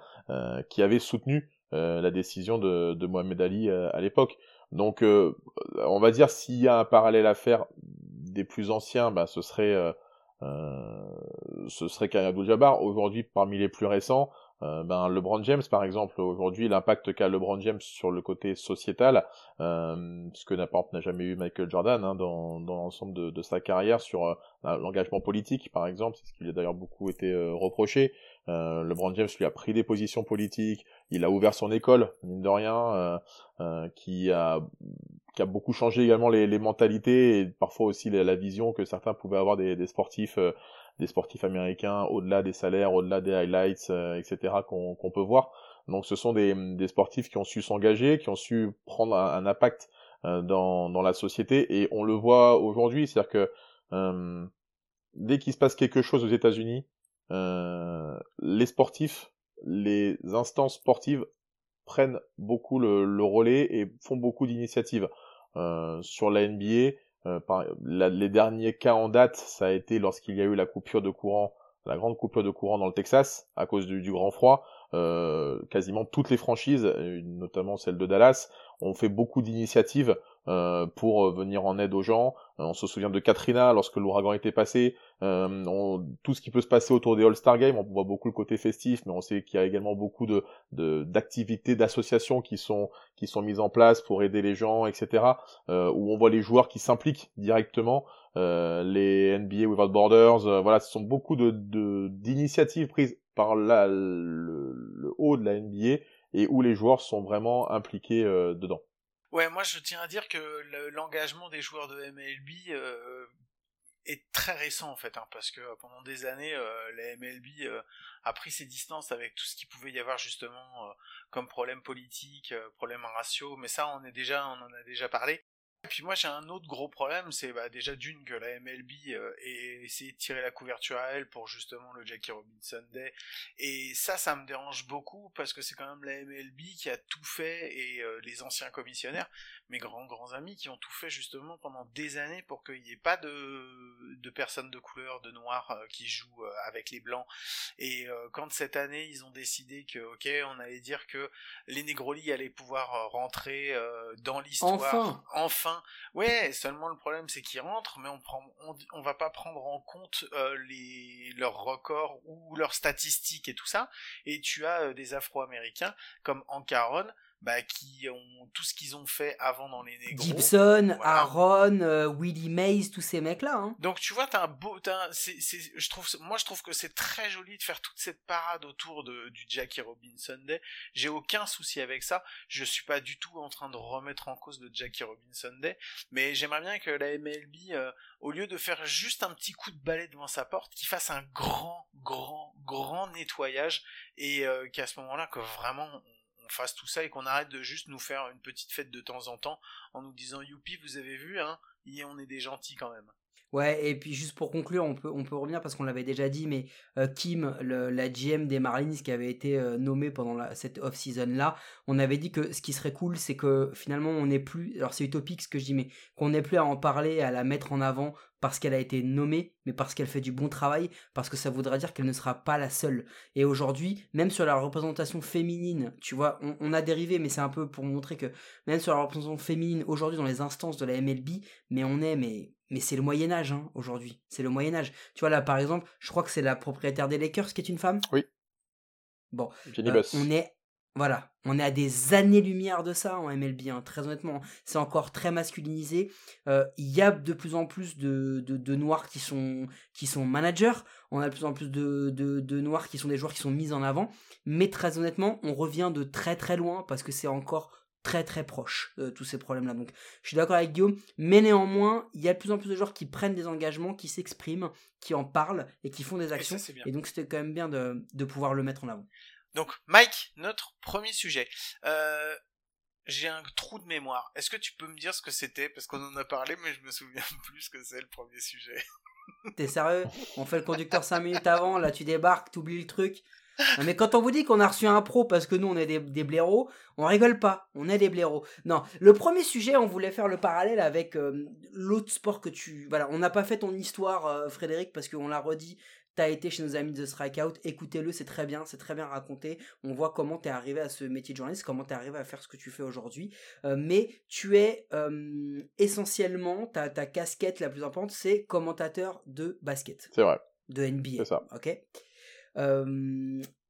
qui avaient soutenu la décision de, de Mohamed Ali à l'époque. Donc, euh, on va dire s'il y a un parallèle à faire des plus anciens, bah, ce serait ce serait Karim Abdul-Jabbar. Aujourd'hui, parmi les plus récents, euh, ben, LeBron James, par exemple, aujourd'hui, l'impact qu'a LeBron James sur le côté sociétal, euh, ce que n'importe n'a jamais eu Michael Jordan hein, dans, dans l'ensemble de, de, sa carrière sur l'engagement politique, par exemple, c'est ce qui lui a d'ailleurs beaucoup été reproché. Euh, LeBron James lui a pris des positions politiques, il a ouvert son école, mine de rien, euh, euh, qui a qui a beaucoup changé également les, les mentalités et parfois aussi la, vision que certains pouvaient avoir des, des sportifs euh, des sportifs américains au-delà des salaires, au-delà des highlights, etc. qu'on qu'on peut voir. Donc ce sont des, des sportifs qui ont su s'engager, qui ont su prendre un, un impact dans, dans la société et on le voit aujourd'hui, c'est-à-dire que dès qu'il se passe quelque chose aux États-Unis, euh, les sportifs, les instances sportives prennent beaucoup le, relais et font beaucoup d'initiatives. Euh, sur la NBA, euh, les derniers cas en date, ça a été lorsqu'il y a eu la coupure de courant, la grande coupure de courant dans le Texas à cause du, grand froid. Euh, quasiment toutes les franchises, notamment celle de Dallas, ont fait beaucoup d'initiatives pour venir en aide aux gens. Euh, on se souvient de Katrina lorsque l'ouragan était passé. Euh, tout ce qui peut se passer autour des All-Star Games, on voit beaucoup le côté festif, mais on sait qu'il y a également beaucoup de d'activités, d'associations qui sont qui sont mises en place pour aider les gens, etc. où on voit les joueurs qui s'impliquent directement. les NBA Without Borders, voilà, ce sont beaucoup de d'initiatives prises par la, le, le, haut de la NBA et où les joueurs sont vraiment impliqués dedans. Ouais, moi je tiens à dire que l'engagement des joueurs de MLB euh, est très récent en fait, hein, parce que euh, pendant des années, euh, la MLB a pris ses distances avec tout ce qui pouvait y avoir justement comme problème politique, problème raciaux, mais ça on est déjà, on en a déjà parlé. Et puis moi j'ai un autre gros problème, c'est bah, déjà d'une que la MLB euh, ait essayé de tirer la couverture à elle pour justement le Jackie Robinson Day. Et ça, ça me dérange beaucoup parce que c'est quand même la MLB qui a tout fait et euh, les anciens commissionnaires, mes grands grands amis, qui ont tout fait justement pendant des années pour qu'il n'y ait pas de, de personnes de couleur, de noirs euh, qui jouent euh, avec les blancs. Et quand cette année ils ont décidé que ok, on allait dire que les Negrolis allaient pouvoir rentrer dans l'histoire, enfin, enfin Ouais, seulement le problème c'est qu'ils rentrent, mais on prend, on, va pas prendre en compte euh, les leurs records ou leurs statistiques et tout ça. Et tu as euh, des Afro-Américains comme Ancaron bah, qui ont tout ce qu'ils ont fait avant dans les négros. Gibson, Aaron, euh, Willie Mays, tous ces mecs-là. Hein. Donc tu vois, t'as un beau, t'as c'est, c'est, je trouve, moi je trouve que c'est très joli de faire toute cette parade autour de, du Jackie Robinson Day. J'ai aucun souci avec ça. Je suis pas du tout en train de remettre en cause le Jackie Robinson Day, mais j'aimerais bien que la MLB, euh, au lieu de faire juste un petit coup de balai devant sa porte, qu'il fasse un grand, grand, grand nettoyage et euh, qu'à ce moment-là, que vraiment fasse tout ça et qu'on arrête de juste nous faire une petite fête de temps en temps en nous disant youpi vous avez vu hein on est des gentils quand même. Ouais, et puis juste pour conclure, on peut, on peut revenir parce qu'on l'avait déjà dit, mais euh, Kim, la GM des Marlins qui avait été euh, nommée pendant cette off-season là, on avait dit que ce qui serait cool, c'est que finalement on n'est plus, alors c'est utopique ce que je dis, mais qu'on n'ait plus à en parler, à la mettre en avant parce qu'elle a été nommée, mais parce qu'elle fait du bon travail, parce que ça voudra dire qu'elle ne sera pas la seule. Et aujourd'hui, même sur la représentation féminine, tu vois, on, on a dérivé, mais c'est un peu pour montrer que même sur la représentation féminine, aujourd'hui dans les instances de la MLB, mais on est, mais mais c'est le Moyen Âge hein, aujourd'hui. C'est le Moyen Âge. Tu vois là, par exemple, je crois que c'est la propriétaire des Lakers qui est une femme. Oui. Bon, euh, on est voilà, on est à des années-lumière de ça en MLB, hein, très honnêtement. C'est encore très masculinisé. Euh, il y a de plus en plus de, de, noirs qui sont, qui sont managers. On a de plus en plus de, de, noirs qui sont des joueurs qui sont mis en avant. Mais très honnêtement, on revient de très très loin parce que c'est encore très très proche de tous ces problèmes-là. Donc je suis d'accord avec Guillaume, mais néanmoins, il y a de plus en plus de joueurs qui prennent des engagements, qui s'expriment, qui en parlent et qui font des actions. Et, donc c'était quand même bien de, de, pouvoir le mettre en avant. Donc Mike, notre premier sujet. Euh, j'ai un trou de mémoire. Est-ce que tu peux me dire ce que c'était? Parce qu'on en a parlé, mais je me souviens [laughs] plus que c'est le premier sujet. T'es sérieux? On fait le conducteur 5 minutes avant, là tu débarques, t'oublies le truc mais quand on vous dit qu'on a reçu un pro parce que nous on est des, des, blaireaux, on rigole pas, on est des blaireaux. Non, le premier sujet, on voulait faire le parallèle avec euh, l'autre sport que tu... Voilà, on n'a pas fait ton histoire, euh, Frédéric, parce qu'on l'a redit, t'as été chez nos amis de Strikeout, écoutez-le, c'est très bien, c'est très bien raconté. On voit comment t'es arrivé à ce métier de journaliste, comment t'es arrivé à faire ce que tu fais aujourd'hui. Euh, mais tu es essentiellement, ta, ta casquette la plus importante, c'est commentateur de basket. C'est vrai. De NBA. C'est ça. Ok?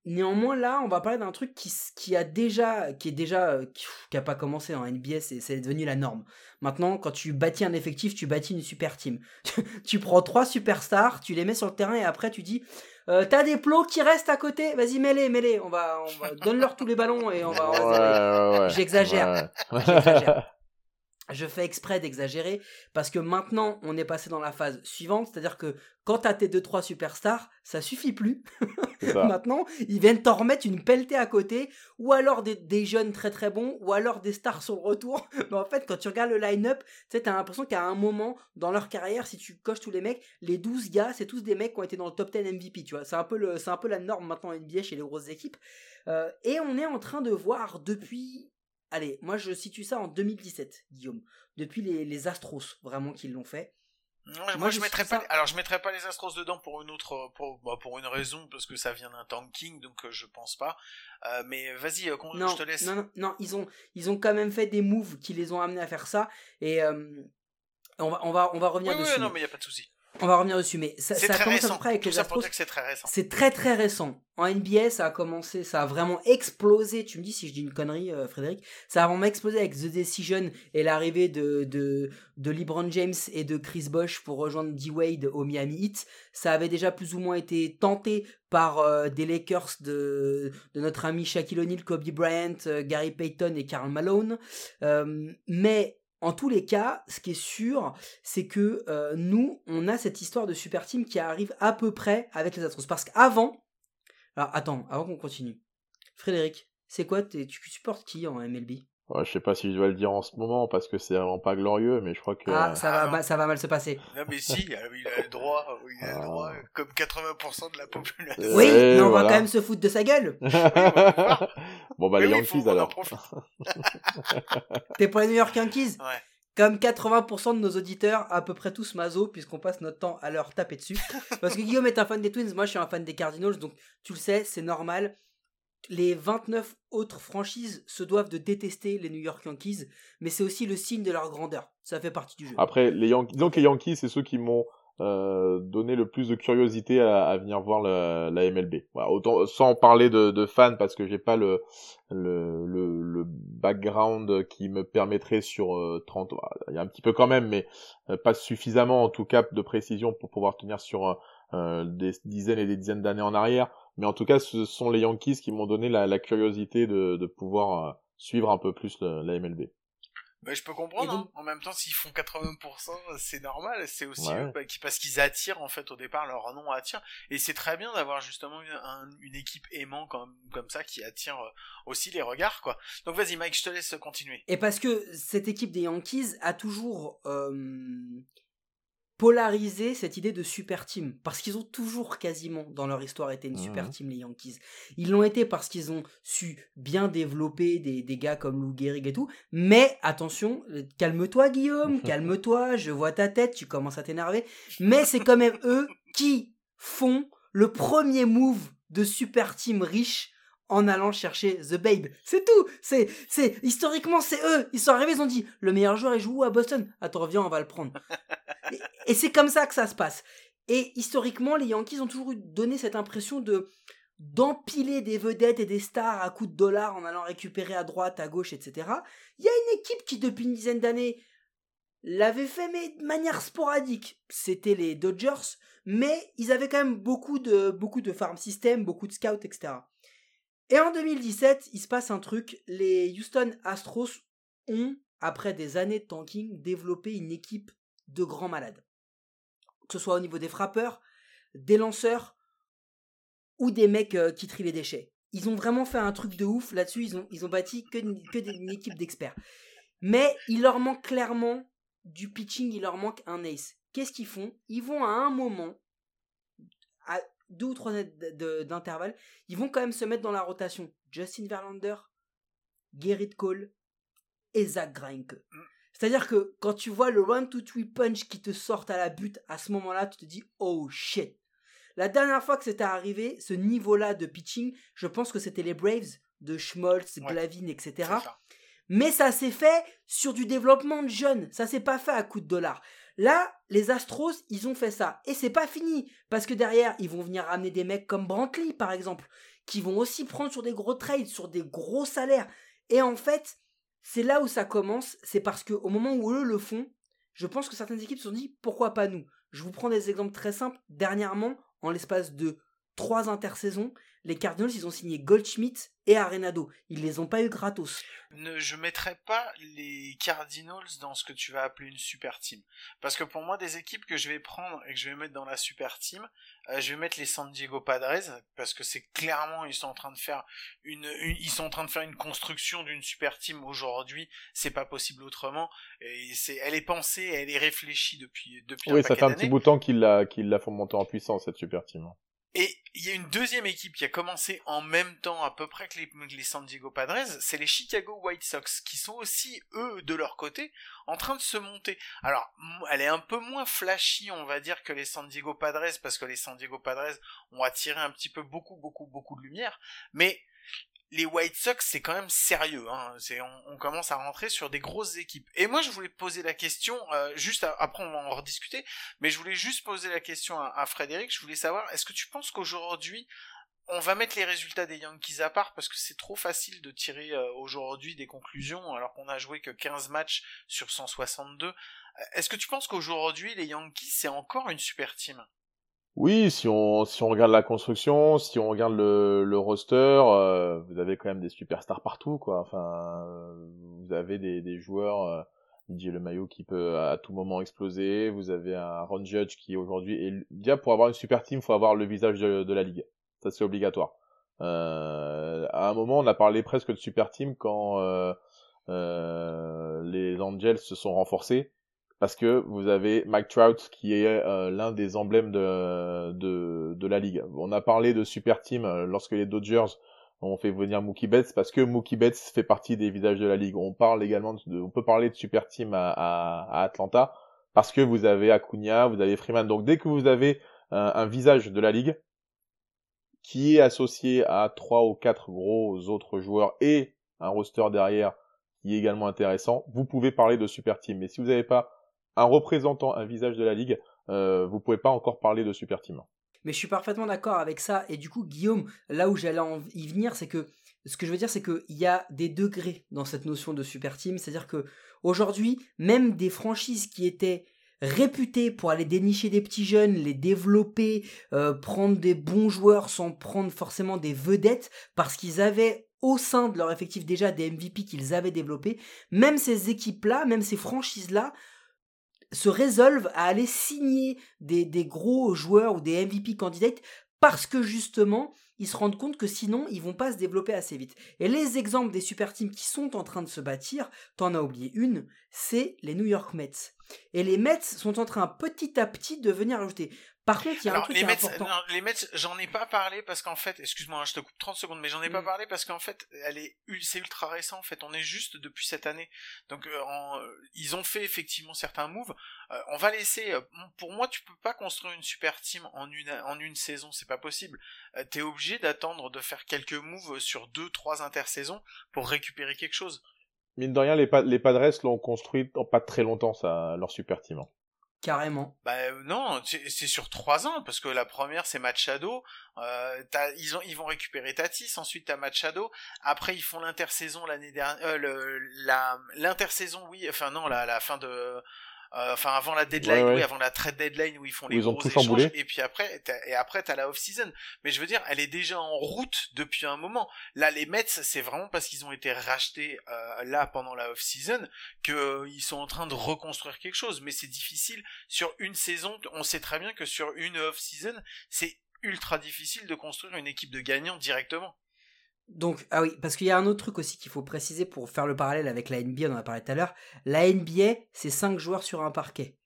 Néanmoins, là, on va parler d'un truc qui, qui, a déjà, qui est déjà, euh, qui, a pas commencé en NBA, c'est devenu la norme. Maintenant, quand tu bâtis un effectif, tu bâtis une super team. [laughs] tu prends trois superstars, tu les mets sur le terrain et après tu dis, euh, t'as des plots qui restent à côté, vas-y mets-les, mets-les, on va, on va donne-leur tous les ballons et on va. J'exagère. J'exagère je fais exprès d'exagérer parce que maintenant on est passé dans la phase suivante, c'est-à-dire que quand t'as tes 2-3 superstars, ça suffit plus. [laughs] maintenant, ils viennent t'en remettre une pelletée à côté, ou alors des, jeunes très très bons, ou alors des stars sur le retour. [laughs] Mais en fait, quand tu regardes le line-up, tu t'as l'impression qu'à un moment dans leur carrière, si tu coches tous les mecs, les 12 gars, c'est tous des mecs qui ont été dans le top 10 MVP, tu vois. C'est un peu, le, c'est un peu la norme maintenant en NBA chez les grosses équipes. Euh, et on est en train de voir depuis Allez, moi je situe ça en 2017, Guillaume. Depuis les, les Astros, vraiment, qui l'ont fait. moi, je, mettrais pas. Alors je mettrais pas les Astros dedans pour une autre, pour, bah, pour une raison parce que ça vient d'un tanking, donc euh, je pense pas. Euh, mais vas-y, euh, je te laisse. Non, non, non, ils ont, ils ont quand même fait des moves qui les ont amenés à faire ça et on va, on va, on va revenir oui, dessus. Oui, non, mais y a pas de souci. On va revenir dessus, mais ça, ça a commencé à peu près avec les Astros. C'est très récent. C'est très très récent. En NBA, ça a commencé, ça a vraiment explosé. Tu me dis si je dis une connerie, euh, Frédéric. Ça a vraiment explosé avec The Decision et l'arrivée de, de, de LeBron James et de Chris Bosh pour rejoindre D-Wade au Miami Heat. Ça avait déjà plus ou moins été tenté par euh, des Lakers de, de notre ami Shaquille O'Neal, Kobe Bryant, euh, Gary Payton et Karl Malone. mais en tous les cas, ce qui est sûr, c'est que euh, nous, on a cette histoire de super team qui arrive à peu près avec les Astros. Parce qu'avant, alors attends, avant qu'on continue, Frédéric, c'est quoi, tu supportes qui en MLB Ouais, je sais pas si je dois le dire en ce moment parce que c'est vraiment pas glorieux, mais je crois que. Ah, ça va, ça va mal se passer. Non, mais si, il a le droit, il a le droit, ah. comme 80% de la population. Oui, mais on va quand même se foutre de sa gueule. [laughs] bon, bah, les Yankees alors. [laughs] T'es pour les New York Yankees? Ouais. Comme 80% de nos auditeurs, à peu près tous mazo, puisqu'on passe notre temps à leur taper dessus. Parce que Guillaume est un fan des Twins, moi je suis un fan des Cardinals, donc tu le sais, c'est normal les 29 autres franchises se doivent de détester les New York Yankees, mais c'est aussi le signe de leur grandeur. Ça fait partie du jeu. Après, les Yankees, donc les Yankees, c'est ceux qui m'ont euh, donné le plus de curiosité à, venir voir la, MLB. autant, sans parler de, fans, parce que j'ai pas le, le, background qui me permettrait sur 30... Euh, il y a un petit peu quand même, mais euh, pas suffisamment en tout cas de précision pour pouvoir tenir sur des dizaines et des dizaines d'années en arrière. Mais en tout cas, ce sont les Yankees qui m'ont donné la, curiosité de, pouvoir euh, suivre un peu plus la MLB. Mais je peux comprendre. hein. En même temps, s'ils font 80%, c'est normal. C'est aussi eux, bah, qui- parce qu'ils attirent en fait au départ leur nom attire. Et c'est très bien d'avoir justement une, un- une équipe aimant comme comme ça qui attire euh, aussi les regards quoi. Donc vas-y Mike, je te laisse continuer. Et parce que cette équipe des Yankees a toujours euh, polarisé cette idée de super team. Parce qu'ils ont toujours quasiment dans leur histoire été une super Mhm. team, les Yankees. Ils l'ont été parce qu'ils ont su bien développer des, des gars comme Lou Gehrig et tout. Mais attention, calme-toi Guillaume, [laughs] calme-toi, je vois ta tête, tu commences à t'énerver. Mais c'est quand même eux qui font le premier move de super team riche en allant chercher The Babe. C'est tout. C'est, c'est, historiquement, c'est eux. Ils sont arrivés, ils ont dit, le meilleur joueur, il joue où à Boston? Attends, reviens, on va le prendre. [laughs] et, et c'est comme ça que ça se passe. Et historiquement, les Yankees ont toujours donné cette impression de, d'empiler des vedettes et des stars à coups de dollars en allant récupérer à droite, à gauche, etc. Il y a une équipe qui, depuis une dizaine d'années, l'avait fait, mais de manière sporadique. C'était les Dodgers, mais ils avaient quand même beaucoup de, beaucoup de farm system, beaucoup de scouts, etc. Et en 2017, il se passe un truc. Les Houston Astros ont, après des années de tanking, développé une équipe de grands malades. Que ce soit au niveau des frappeurs, des lanceurs ou des mecs euh, qui trient les déchets. Ils ont vraiment fait un truc de ouf là-dessus. Ils ont, bâti que, que équipe d'experts. Mais il leur manque clairement du pitching, il leur manque un ace. Qu'est-ce qu'ils font? Ils vont à un moment, deux ou trois d'intervalle, ils vont quand même se mettre dans la rotation. Justin Verlander, Gerrit Cole et Zach Greinke. C'est-à-dire que quand tu vois le 1-2-3 punch qui te sortent à la butte, à ce moment-là, tu te dis oh shit. La dernière fois que c'était arrivé, ce niveau-là de pitching, je pense que c'était les Braves de Schmoltz, Ouais. Glavine, etc. Ça. Mais ça s'est fait sur du développement de jeunes. Ça s'est pas fait à coup de dollars. Là, les Astros, ils ont fait ça. Et c'est pas fini. Parce que derrière, ils vont venir ramener des mecs comme Brantley, par exemple, qui vont aussi prendre sur des gros trades, sur des gros salaires. Et en fait, c'est là où ça commence. C'est parce que au moment où eux le font, je pense que certaines équipes se sont dit, pourquoi pas nous? Je vous prends des exemples très simples. Dernièrement, en l'espace de trois intersaisons, les Cardinals, ils ont signé Goldschmidt et Arenado. Ils les ont pas eu gratos. Ne, je mettrais pas les Cardinals dans ce que tu vas appeler une super team. Parce que pour moi, des équipes que je vais prendre et que je vais mettre dans la super team, euh, je vais mettre les San Diego Padres parce que c'est clairement ils sont en train de faire une, une- ils sont en train de faire une construction d'une super team aujourd'hui. C'est pas possible autrement. Et c'est, elle est pensée, elle est réfléchie depuis depuis Oui, un ça fait un petit bout de temps qu'ils la, qu'ils la font monter en puissance, cette super team. Et il y a une deuxième équipe qui a commencé en même temps à peu près que les, San Diego Padres, c'est les Chicago White Sox, qui sont aussi, eux, de leur côté, en train de se monter. Alors, elle est un peu moins flashy, on va dire, que les San Diego Padres, parce que les San Diego Padres ont attiré un petit peu beaucoup, beaucoup, beaucoup de lumière, mais les White Sox, c'est quand même sérieux. Hein. On, commence à rentrer sur des grosses équipes. Et moi, je voulais poser la question, euh, juste après on va en rediscuter, mais je voulais juste poser la question à, à Frédéric. Je voulais savoir, est-ce que tu penses qu'aujourd'hui, on va mettre les résultats des Yankees à part parce que c'est trop facile de tirer euh, aujourd'hui des conclusions alors qu'on a joué que 15 matchs sur 162. Euh, Est-ce que tu penses qu'aujourd'hui, les Yankees, c'est encore une super team? Oui, si on, si on regarde la construction, si on regarde le, le roster, euh, vous avez quand même des superstars partout, quoi. Enfin, euh, vous avez des, des joueurs, euh, Le Maillot qui peut à tout moment exploser. Vous avez un Ron Judge qui aujourd'hui est déjà pour avoir une super team, faut avoir le visage de, de la ligue. Ça c'est obligatoire. Euh, à un moment, on a parlé presque de super team quand euh, les Angels se sont renforcés parce que vous avez Mike Trout qui est euh, l'un des emblèmes de, de, de la ligue. On a parlé de super team euh, lorsque les Dodgers ont fait venir Mookie Betts parce que Mookie Betts fait partie des visages de la ligue. On parle également de, on peut parler de super team à, à, à Atlanta parce que vous avez Acuna, vous avez Freeman. Donc dès que vous avez un, un visage de la ligue qui est associé à trois ou quatre gros autres joueurs et un roster derrière qui est également intéressant, vous pouvez parler de super team. Mais si vous n'avez pas un représentant, un visage de la ligue, euh, vous pouvez pas encore parler de super team. Mais je suis parfaitement d'accord avec ça. Et du coup, Guillaume, là où j'allais y venir, c'est que ce que je veux dire, c'est qu'il y a des degrés dans cette notion de super team. C'est-à-dire que aujourd'hui, même des franchises qui étaient réputées pour aller dénicher des petits jeunes, les développer, euh, prendre des bons joueurs sans prendre forcément des vedettes, parce qu'ils avaient au sein de leur effectif déjà des MVP qu'ils avaient développés, même ces équipes-là, même ces franchises-là, se résolvent à aller signer des, gros joueurs ou des MVP candidates parce que justement, ils se rendent compte que sinon, ils vont pas se développer assez vite. Et les exemples des super teams qui sont en train de se bâtir, t'en as oublié une, c'est les New York Mets. Et les Mets sont en train petit à petit de venir ajouter. Par contre, il y a un truc les Mets, important. non, les Mets, j'en ai pas parlé parce qu'en fait, excuse-moi, hein, je te coupe 30 secondes, mais j'en ai pas Mm. parlé parce qu'en fait, elle est, ul- c'est ultra récent en fait. On est juste depuis cette année, donc euh, en- euh, ils ont fait effectivement certains moves. Euh, on va laisser. euh, pour moi, tu peux pas construire une super team en une en une saison, c'est pas possible. Euh, T'es obligé d'attendre de faire quelques moves sur deux, trois intersaisons pour récupérer quelque chose. Mine de rien, les, pa- les Padres l'ont construit en pas très longtemps, ça, leur super team. hein. Carrément. Bah euh, non, c'est sur trois ans parce que la première c'est Machado. Euh, ils ont ils vont récupérer Tatis. Ensuite t'as Machado. Après ils font l'intersaison l'année dernière. Euh, l'intersaison oui. Enfin non la fin de. Euh, Enfin avant la deadline, Ouais, ouais. oui, avant la trade deadline où ils font Où les ils ont gros tout échanges. chamboulé. Et puis après, t'as- et après t'as la off season. Mais je veux dire, elle est déjà en route depuis un moment. Là, les Mets, c'est vraiment parce qu'ils ont été rachetés euh, là pendant la off season qu'ils sont en train de reconstruire quelque chose. Mais c'est difficile sur une saison. On sait très bien que sur une off season, c'est ultra difficile de construire une équipe de gagnants directement. Donc, ah oui, parce qu'il y a un autre truc aussi qu'il faut préciser pour faire le parallèle avec la NBA, on en a parlé tout à l'heure. La NBA, c'est 5 joueurs sur un parquet.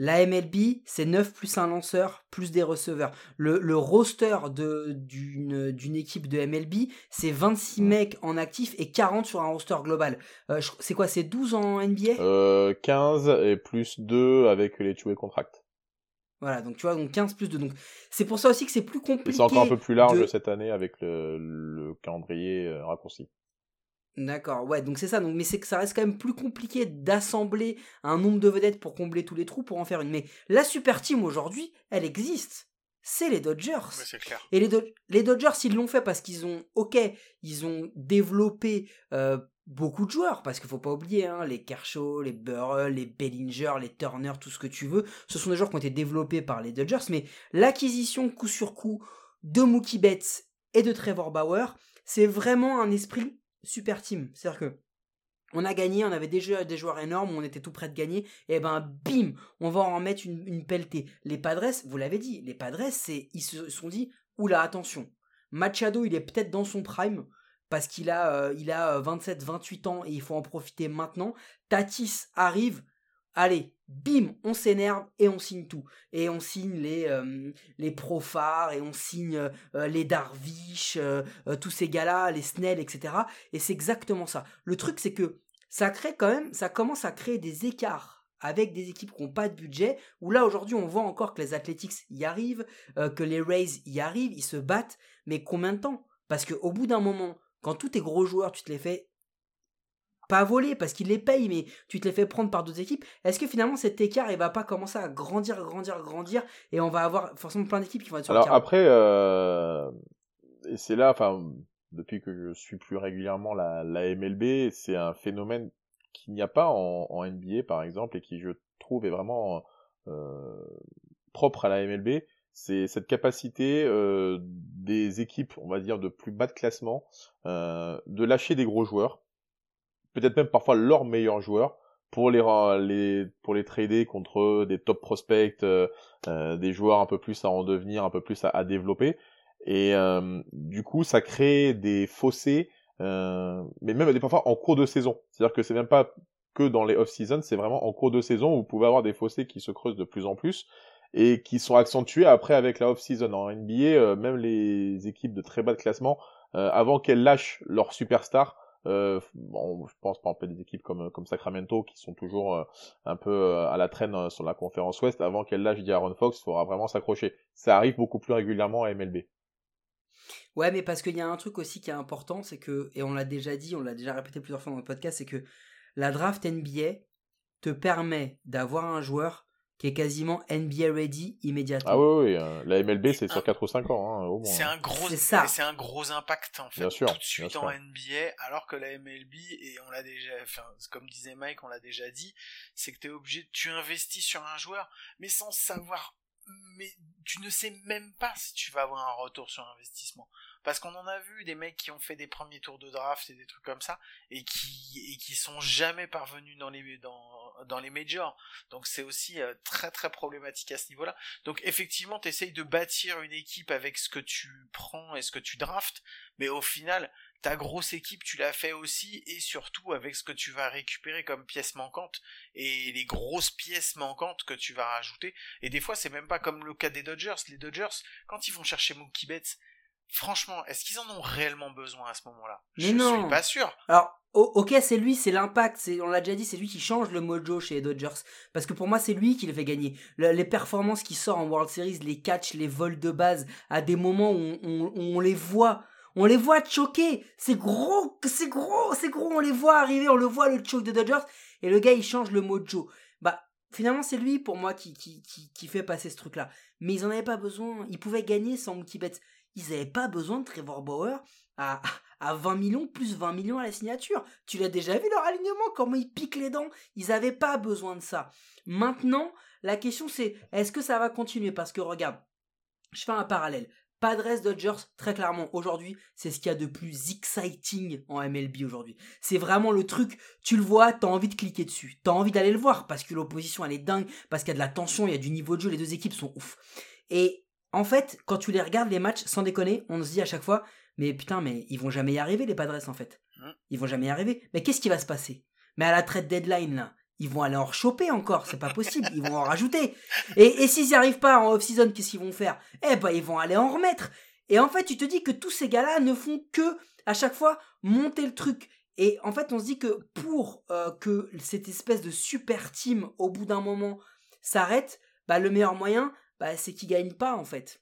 La MLB, c'est 9 plus un lanceur, plus des receveurs. Le, le roster d'une équipe de MLB, c'est 26 mecs en actif et 40 sur un roster global. Euh, c'est quoi, c'est 12 en NBA Euh, 15 et plus 2 avec les two contract. Voilà, donc tu vois, donc 15 plus 2. Donc c'est pour ça aussi que c'est plus Et compliqué. c'est encore un peu plus large de- cette année avec le, le calendrier euh, raccourci. D'accord, ouais, donc c'est ça. Donc, mais c'est que ça reste quand même plus compliqué d'assembler un nombre de vedettes pour combler tous les trous pour en faire une. Mais la super team aujourd'hui, elle existe. C'est les Dodgers. Clair. Et les, Do- les Dodgers, ils l'ont fait parce qu'ils ont, ok, ils ont développé euh, beaucoup de joueurs, parce qu'il faut pas oublier, hein, les Kershaw, les Burrell, les Bellinger, les Turner, tout ce que tu veux, ce sont des joueurs qui ont été développés par les Dodgers, mais l'acquisition coup sur coup de Mookie Betts et de Trevor Bauer, c'est vraiment un esprit super team. C'est-à-dire que on a gagné, on avait déjà des joueurs énormes, on était tout près de gagner, et ben bim, on va en mettre une, pelletée. Les Padres, vous l'avez dit, les Padres, ils se sont dit, oula, attention, Machado, il est peut-être dans son prime, parce qu'il a, euh, il a 27-28 ans et il faut en profiter maintenant. Tatis arrive, allez, bim, on s'énerve et on signe tout. Et on signe les, euh, les Profar, et on signe euh, les Darvish, euh, euh, tous ces gars-là, les Snell, etc. Et c'est exactement ça. Le truc, c'est que ça crée quand même, ça commence à créer des écarts avec des équipes qui n'ont pas de budget, où là aujourd'hui on voit encore que les Athletics y arrivent, euh, que les Rays y arrivent, ils se battent, mais combien de temps? Parce qu'au bout d'un moment, quand tous tes gros joueurs, tu te les fais pas voler parce qu'ils les payent, mais tu te les fais prendre par d'autres équipes, est-ce que finalement cet écart il va pas commencer à grandir, grandir, grandir, et on va avoir forcément plein d'équipes qui vont être sur le Alors carreau après, euh, et c'est là, enfin, depuis que je suis plus régulièrement la, la MLB, c'est un phénomène qu'il n'y a pas en, en NBA par exemple et qui je trouve est vraiment euh, propre à la MLB. C'est cette capacité euh, des équipes, on va dire de plus bas de classement, euh, de lâcher des gros joueurs, peut-être même parfois leurs meilleurs joueurs pour les, pour les trader contre des top prospects, euh, des joueurs un peu plus à en devenir, un peu plus à, développer. Et du coup, ça crée des fossés, mais même des parfois en cours de saison. C'est-à-dire que c'est même pas que dans les off-season, c'est vraiment en cours de saison où vous pouvez avoir des fossés qui se creusent de plus en plus et qui sont accentués après avec la off-season. En NBA, euh, même les équipes de très bas de classement, euh, avant qu'elles lâchent leur superstar, euh, bon, je pense par exemple des équipes comme comme Sacramento qui sont toujours un peu à la traîne sur la conférence Ouest. Avant qu'elle lâche Aaron Fox, il faudra vraiment s'accrocher. Ça arrive beaucoup plus régulièrement à MLB. Ouais, mais parce qu'il y a un truc aussi qui est important, c'est que, et on l'a déjà dit, on l'a déjà répété plusieurs fois dans le podcast, c'est que la draft NBA te permet d'avoir un joueur qui est quasiment NBA ready immédiatement. Ah oui, oui, euh, la MLB c'est sur 4 ou 5 ans hein, au moins. C'est un gros, C'est ça. c'est un gros impact en fait Bien sûr, tout de suite en sûr. NBA, alors que la MLB et on l'a déjà, enfin comme disait Mike, on l'a déjà dit, c'est que t'es obligé, tu investis sur un joueur, mais sans savoir, mais tu ne sais même pas si tu vas avoir un retour sur investissement, parce qu'on en a vu des mecs qui ont fait des premiers tours de draft et des trucs comme ça et qui sont jamais parvenus dans les dans majors. Donc c'est aussi euh, très très problématique à ce niveau-là. Donc effectivement, tu essayes de bâtir une équipe avec ce que tu prends et ce que tu draftes, mais au final, ta grosse équipe, tu l'as fait aussi, et surtout avec ce que tu vas récupérer comme pièces manquantes, et les grosses pièces manquantes que tu vas rajouter. Et des fois, c'est même pas comme le cas des Dodgers. Les Dodgers, quand ils vont chercher Mookie Betts, franchement, est-ce qu'ils en ont réellement besoin à ce moment-là? Je non. suis pas sûr. Alors, ok, c'est lui, c'est l'impact, c'est, on l'a déjà dit, c'est lui qui change le mojo chez les Dodgers. Parce que pour moi, c'est lui qui le fait gagner. les performances qui sortent en World Series, les catchs, les vols de base, à des moments où on les voit on les voit choquer. C'est gros, c'est gros, c'est gros. On les voit arriver, on le voit le choke de Dodgers. Et le gars, il change le mojo. Bah, finalement, c'est lui, pour moi, qui, qui, qui, fait passer ce truc-là. Mais ils en avaient pas besoin. Ils pouvaient gagner sans Mookie Betts. Ils n'avaient pas besoin de Trevor Bauer à, à 20 millions, plus 20 millions à la signature. Tu l'as déjà vu leur alignement, comment ils piquent les dents. Ils n'avaient pas besoin de ça. Maintenant, la question c'est, est-ce que ça va continuer? Parce que regarde, je fais un parallèle. Padres Dodgers, très clairement, aujourd'hui, c'est ce qu'il y a de plus exciting en MLB aujourd'hui. C'est vraiment le truc, tu le vois, t'as envie de cliquer dessus. T'as envie d'aller le voir parce que l'opposition, elle est dingue, parce qu'il y a de la tension, il y a du niveau de jeu, les deux équipes sont ouf. Et en fait, quand tu les regardes, les matchs, sans déconner, on se dit à chaque fois, mais putain, mais ils vont jamais y arriver, les Padres, en fait. Mmh. Ils vont jamais y arriver. Mais qu'est-ce qui va se passer? Mais à la trade deadline, là, ils vont aller en choper encore, c'est pas possible, ils vont en rajouter. Et, et s'ils n'y arrivent pas en off-season, qu'est-ce qu'ils vont faire? Eh ben, ils vont aller en remettre. Et en fait, tu te dis que tous ces gars-là ne font que, à chaque fois, monter le truc. Et en fait, on se dit que pour euh, que cette espèce de super team, au bout d'un moment, s'arrête, bah, le meilleur moyen, bah, c'est qu'ils gagnent pas, en fait.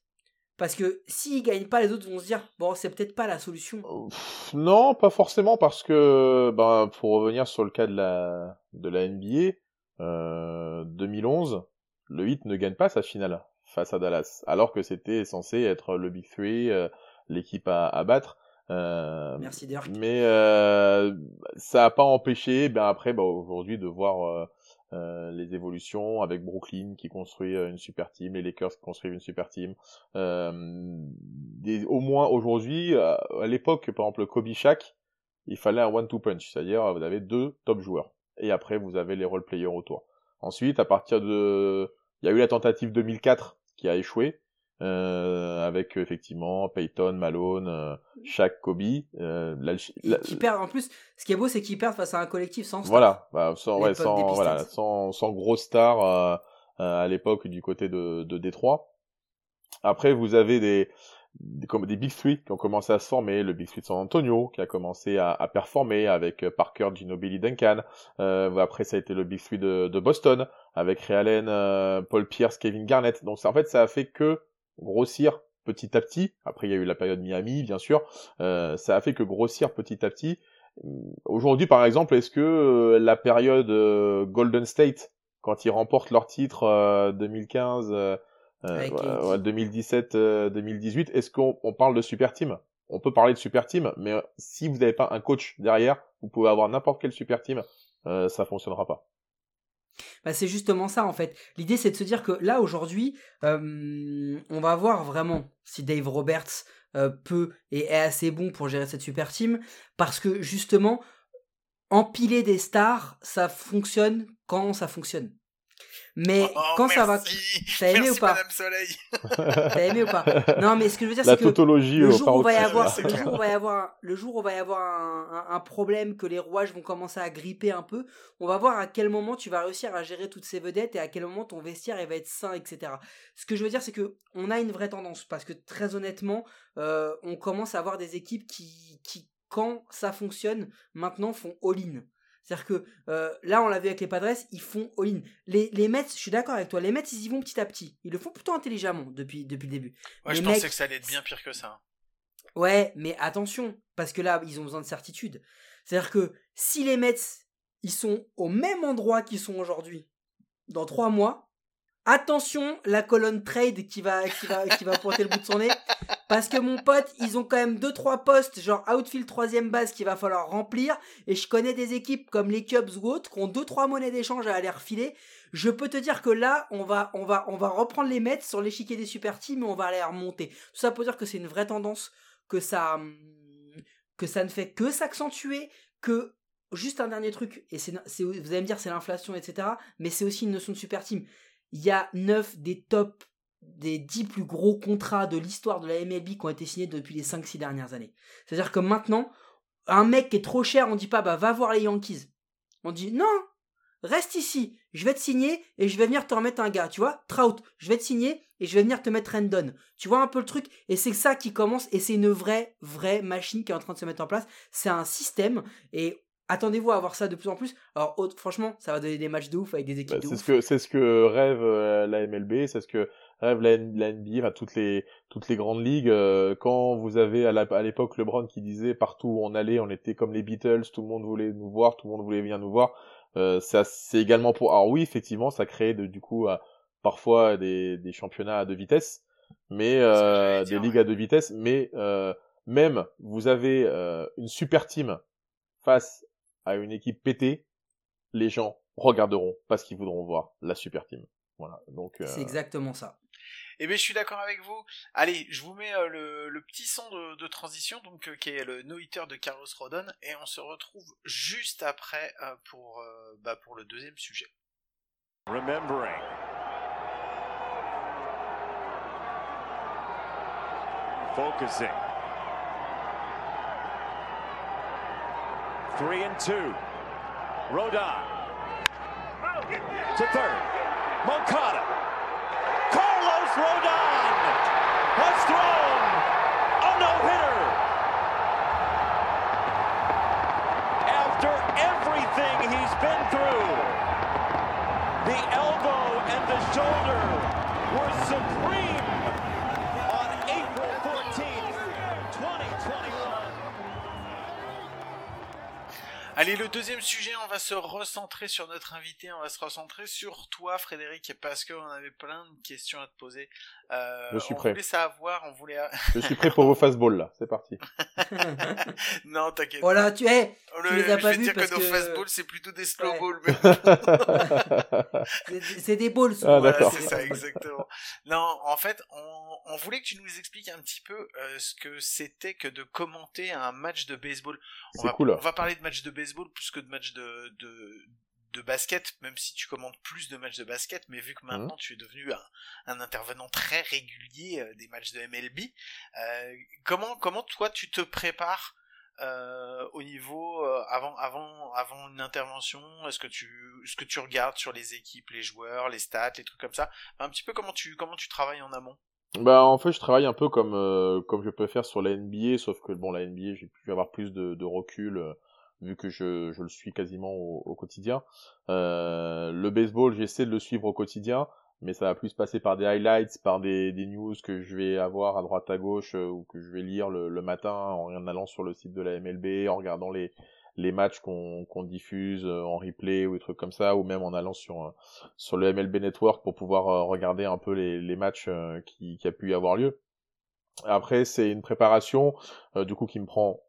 Parce que s'ils gagnent pas, les autres vont se dire bon, c'est peut-être pas la solution. Euh, non, pas forcément parce que ben pour revenir sur le cas de la de la NBA, euh, 2011, le Heat ne gagne pas sa finale face à Dallas, alors que c'était censé être le Big Three, euh, l'équipe à, à, battre. Euh, Merci Dirk. Mais euh, ça a pas empêché, ben après, ben, aujourd'hui de voir euh, les évolutions avec Brooklyn qui construit euh, une super team, les Lakers qui construisent une super team. Euh, des, au moins aujourd'hui, à l'époque, par exemple, Kobe Shaq, il fallait un one-two punch, c'est-à-dire vous avez deux top joueurs. Et après, vous avez les role players autour. Ensuite, à partir de... Il y a eu la tentative 2004 qui a échoué. Euh, avec effectivement Peyton, Malone, euh, Shaq, Kobe. Euh, qui perdent en plus. Ce qui est beau, c'est qu'ils perdent face à un collectif sans Voilà, bah, sans, ouais, sans, voilà, sans, sans gros stars euh, euh, à l'époque du côté de, de Détroit. Après, vous avez des, des, comme des Big Three qui ont commencé à se former, le Big Three de San Antonio qui a commencé à, à performer avec Parker, Ginobili, Duncan. Euh, après, ça a été le Big Three de, de Boston avec Ray Allen, Paul Pierce, Kevin Garnett. Donc, en fait, ça a fait que grossir petit à petit. Après, il y a eu la période Miami, bien sûr. Euh, ça a fait que grossir petit à petit. Aujourd'hui, par exemple, est-ce que euh, la période euh, Golden State, quand ils remportent leur titre 2015, 2017, 2018, est-ce qu'on parle de super team? On peut parler de super team, mais si vous n'avez pas un coach derrière, vous pouvez avoir n'importe quel super team, ça fonctionnera pas. Bah, c'est justement ça en fait. L'idée c'est de se dire que là aujourd'hui, on va voir vraiment si Dave Roberts peut et est assez bon pour gérer cette super team, parce que justement, empiler des stars, ça fonctionne quand ça fonctionne. Mais oh, quand ça va, t'as aimé ou pas Soleil. [laughs] T'as aimé ou pas Non, mais ce que je veux dire, c'est que le jour où on va y avoir, le jour où on va y avoir, le jour où on va y avoir un, un, problème que les rouages vont commencer à gripper un peu, on va voir à quel moment tu vas réussir à gérer toutes ces vedettes et à quel moment ton vestiaire il va être sain, etc. Ce que je veux dire, c'est que on a une vraie tendance parce que très honnêtement, euh, on commence à avoir des équipes qui, qui quand ça fonctionne, maintenant font all-in. C'est-à-dire que euh, là, on l'a vu avec les Padres, ils font all-in. Les, les Mets, je suis d'accord avec toi, les Mets, ils y vont petit à petit. Ils le font plutôt intelligemment depuis, depuis le début. Ouais, je pensais que ça allait être bien pire que ça. Ouais, mais attention, parce que là, ils ont besoin de certitude. C'est-à-dire que si les Mets, ils sont au même endroit qu'ils sont aujourd'hui, dans trois mois, Attention, la colonne trade qui va, qui va, qui va pointer le bout de son nez. Parce que mon pote, ils ont quand même deux trois postes, genre outfield troisième base qu'il va falloir remplir. Et je connais des équipes comme les Cubs ou autres qui ont deux trois monnaies d'échange à aller refiler. Je peux te dire que là, on va, on va, on va reprendre les Mets sur l'échiquier des super teams et on va aller remonter. Tout ça pour dire que c'est une vraie tendance que ça, que ça ne fait que s'accentuer, que juste un dernier truc, et c'est, vous allez me dire c'est l'inflation, etc., mais c'est aussi une notion de super team. Il y a 9 des top, des 10 plus gros contrats de l'histoire de la MLB qui ont été signés depuis les 5-6 dernières années. C'est-à-dire que maintenant, un mec qui est trop cher, on dit pas bah va voir les Yankees. On dit non, reste ici, je vais te signer et je vais venir te remettre un gars, tu vois, Trout, je vais te signer et je vais venir te mettre Rendon. Tu vois un peu le truc? Et c'est ça qui commence et c'est une vraie vraie machine qui est en train de se mettre en place. C'est un système et attendez-vous à avoir ça de plus en plus. Alors franchement, ça va donner des matchs de ouf avec des équipes bah, de c'est ouf. Ce que, c'est ce que rêve euh, la MLB, c'est ce que rêve la, la NBA, enfin, toutes les toutes les grandes ligues. euh, quand vous avez à, à l'époque LeBron qui disait partout où on allait, on était comme les Beatles, tout le monde voulait nous voir, tout le monde voulait venir nous voir. Euh, ça, c'est également pour. Alors oui, effectivement, ça crée de, du coup euh, parfois des, des championnats à deux vitesses, mais euh, des dire, ligues ouais. à deux vitesses. Mais euh, même vous avez euh, une super team face à une équipe pétée, les gens regarderont parce qu'ils voudront voir la super team. Voilà. Donc euh, C'est exactement ça. Eh bien, je suis d'accord avec vous. Allez, je vous mets euh, le, petit son de, transition, donc euh, qui est le no-hitter de Carlos Rodon, et on se retrouve juste après euh, pour, bah, pour le deuxième sujet. Remembering. Focusing. Three and two. Rodon. To third. Moncada. Carlos Rodon has thrown a no-hitter. After everything he's been through, the elbow and the shoulder were supreme Allez, le deuxième sujet, on va se recentrer sur notre invité, on va se recentrer sur toi, Frédéric, parce qu'on avait plein de questions à te poser. Euh, Je suis on prêt. voulait savoir, on voulait... je suis prêt pour vos fastballs là. C'est parti. [laughs] non, t'inquiète. voilà, tu es. pas. tu les as pas vais te vus dire parce que nos que- fastballs, c'est plutôt des slow Ouais. balls, mais [laughs] C'est- des balls. Ah. Ouais, c'est ça, exactement. Non, en fait, on, on voulait que tu nous expliques un petit peu euh, ce que c'était que de commenter un match de baseball. On C'est va, cool. On va parler de match de baseball plus que de match de, de, de basket, même si tu commentes plus de matchs de basket, mais vu que Mhm. maintenant tu es devenu un, un intervenant très régulier euh, des matchs de MLB, euh, comment, comment toi tu te prépares euh, au niveau euh, avant avant avant une intervention? Est-ce que tu ce que tu regardes sur les équipes les joueurs les stats les trucs comme ça? Un petit peu comment tu comment tu travailles en amont? Bah en fait je travaille un peu comme euh, comme je peux faire sur la NBA, sauf que bon la NBA j'ai pu avoir plus de, de recul vu que je, je le suis quasiment au, au quotidien. Euh, le baseball j'essaie de le suivre au quotidien, mais ça va plus passer par des highlights, par des, des news que je vais avoir à droite à gauche euh, ou que je vais lire le, le matin en allant sur le site de la MLB, en regardant les les matchs qu'on qu'on diffuse euh, en replay ou des trucs comme ça, ou même en allant sur euh, sur le MLB Network pour pouvoir regarder un peu les, les matchs qui, qui a pu y avoir lieu. Après, c'est une préparation euh, du coup qui me prend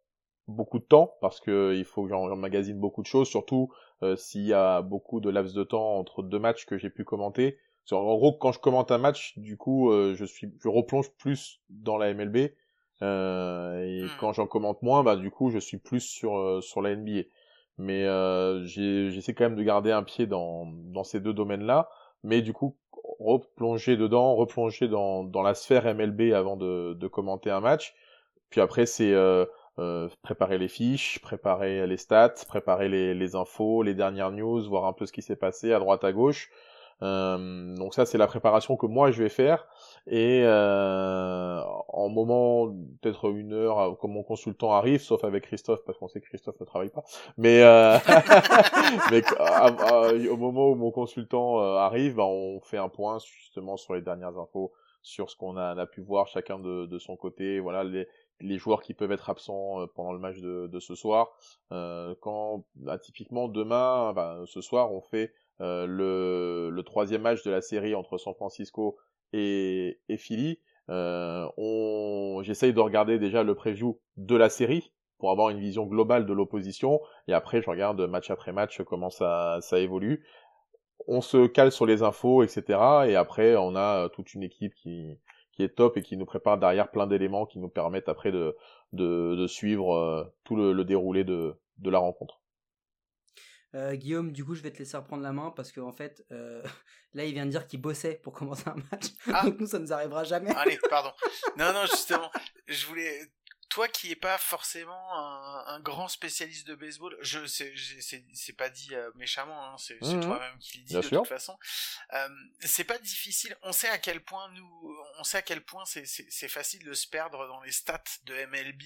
beaucoup de temps parce que il faut que j'en- j'emmagasine beaucoup de choses, surtout euh, s'il y a beaucoup de laps de temps entre deux matchs que j'ai pu commenter. En gros, quand je commente un match, du coup, euh, je suis, je replonge plus dans la MLB. euh, et Hmm. quand j'en commente moins, bah du coup, je suis plus sur euh, sur la NBA. Mais euh, j'essaie quand même de garder un pied dans dans ces deux domaines-là. Mais du coup, replonger dedans, replonger dans dans la sphère MLB avant de de commenter un match. Puis après, c'est euh, euh, préparer les fiches, préparer les stats, préparer les, les infos, les dernières news, voir un peu ce qui s'est passé à droite à gauche. Euh, donc ça, c'est la préparation que moi je vais faire. Et euh, en moment, peut-être une heure, euh, quand mon consultant arrive, sauf avec Christophe, parce qu'on sait que Christophe ne travaille pas. Mais, euh, [laughs] mais à- au moment où mon consultant euh, arrive, bah, on fait un point justement sur les dernières infos, sur ce qu'on a, a pu voir chacun de, de son côté. Voilà les les joueurs qui peuvent être absents euh, pendant le match de, de ce soir. Euh, quand bah, typiquement demain, bah, ce soir, on fait euh, le, le troisième match de la série entre San Francisco et, et Philly. Euh, on, j'essaye de regarder déjà le preview de la série pour avoir une vision globale de l'opposition et après je regarde match après match comment ça, ça évolue. On se cale sur les infos, etc. Et après on a toute une équipe qui, qui est top et qui nous prépare derrière plein d'éléments qui nous permettent après de, de, de suivre euh, tout le, le, déroulé de, de la rencontre. Euh, Guillaume, du coup, je vais te laisser reprendre la main parce qu'en en fait, euh, [laughs] là, il vient de dire qu'il bossait pour [laughs] commencer un match. Ah. Donc nous, ça nous arrivera jamais. Allez, pardon. [laughs] Non, non, justement, je voulais toi qui es pas forcément un, grand spécialiste de baseball, je c'est pas dit euh, méchamment, hein, c'est mmh, mmh. toi-même qui le dis de toute façon. Euh, c'est pas difficile. On sait à quel point nous, on sait à quel point c'est facile de se perdre dans les stats de MLB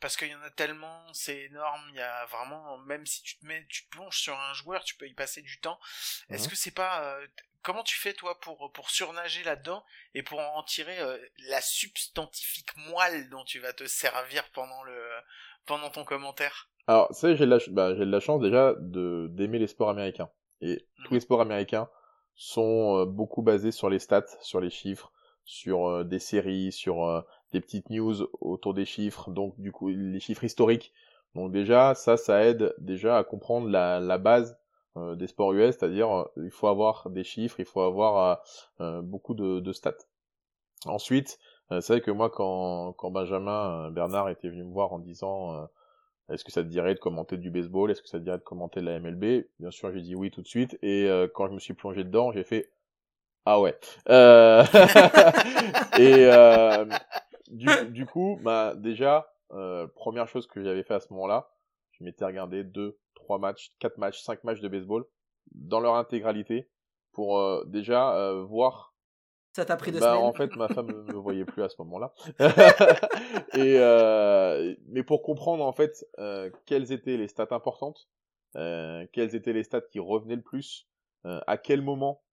parce qu'il y en a tellement, c'est énorme. Il y a vraiment, même si tu te mets, tu te plonges sur un joueur, tu peux y passer du temps. Est-ce mmh. que c'est pas euh, comment tu fais toi pour pour surnager là-dedans et pour en tirer euh, la substantifique moelle dont tu vas te servir pendant le pendant ton commentaire? Alors, c'est j'ai de la bah, j'ai de la chance déjà de d'aimer les sports américains. Et tous les sports américains sont euh, beaucoup basés sur les stats, sur les chiffres, sur euh, des séries, sur des petites news autour des chiffres, donc du coup les chiffres historiques. Donc déjà ça ça aide déjà à comprendre la la base euh, des sports US, c'est-à-dire euh, il faut avoir des chiffres, il faut avoir euh, beaucoup de, de, stats. Ensuite, c'est vrai que moi quand, quand Benjamin Bernard était venu me voir en disant est-ce que ça te dirait de commenter du baseball, est-ce que ça te dirait de commenter de la MLB, bien sûr j'ai dit oui tout de suite et quand je me suis plongé dedans j'ai fait ah ouais. [laughs] Et du, du, coup, bah déjà, première chose que j'avais fait à ce moment-là, je m'étais regardé deux, trois matchs, quatre matchs, cinq matchs de baseball dans leur intégralité pour euh, déjà euh, voir. Ça t'a pris deux bah, semaines. En fait, ma femme [laughs] ne me voyait plus à ce moment-là. [laughs] et euh, mais pour comprendre en fait quelles étaient les stats importantes, quelles étaient les stats qui revenaient le plus, à quel moment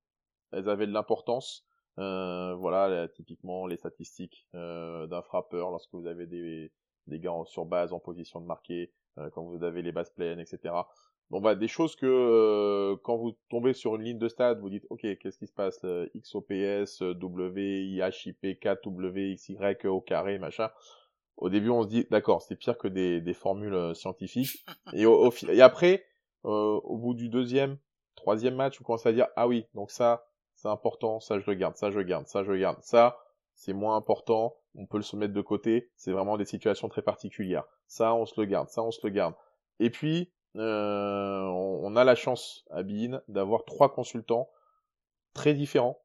elles avaient de l'importance. voilà, typiquement les statistiques d'un frappeur lorsque vous avez des des gars sur base en position de marquer, euh, quand vous avez les bases pleines, etc. Bon bah des choses que euh, quand vous tombez sur une ligne de stade, vous dites ok qu'est-ce qui se passe XOPS, W, IHIP, 4, W, XY au carré, machin. Au début on se dit d'accord c'est pire que des, des formules euh, scientifiques. et, au, et après au bout du deuxième, troisième match vous commencez à dire ah oui donc ça c'est important, ça je le garde, ça je le garde, ça je le garde, ça c'est moins important, on peut le se mettre de côté, c'est vraiment des situations très particulières. Ça, on se le garde, ça, on se le garde. Et puis, euh, on a la chance à Bein d'avoir trois consultants très différents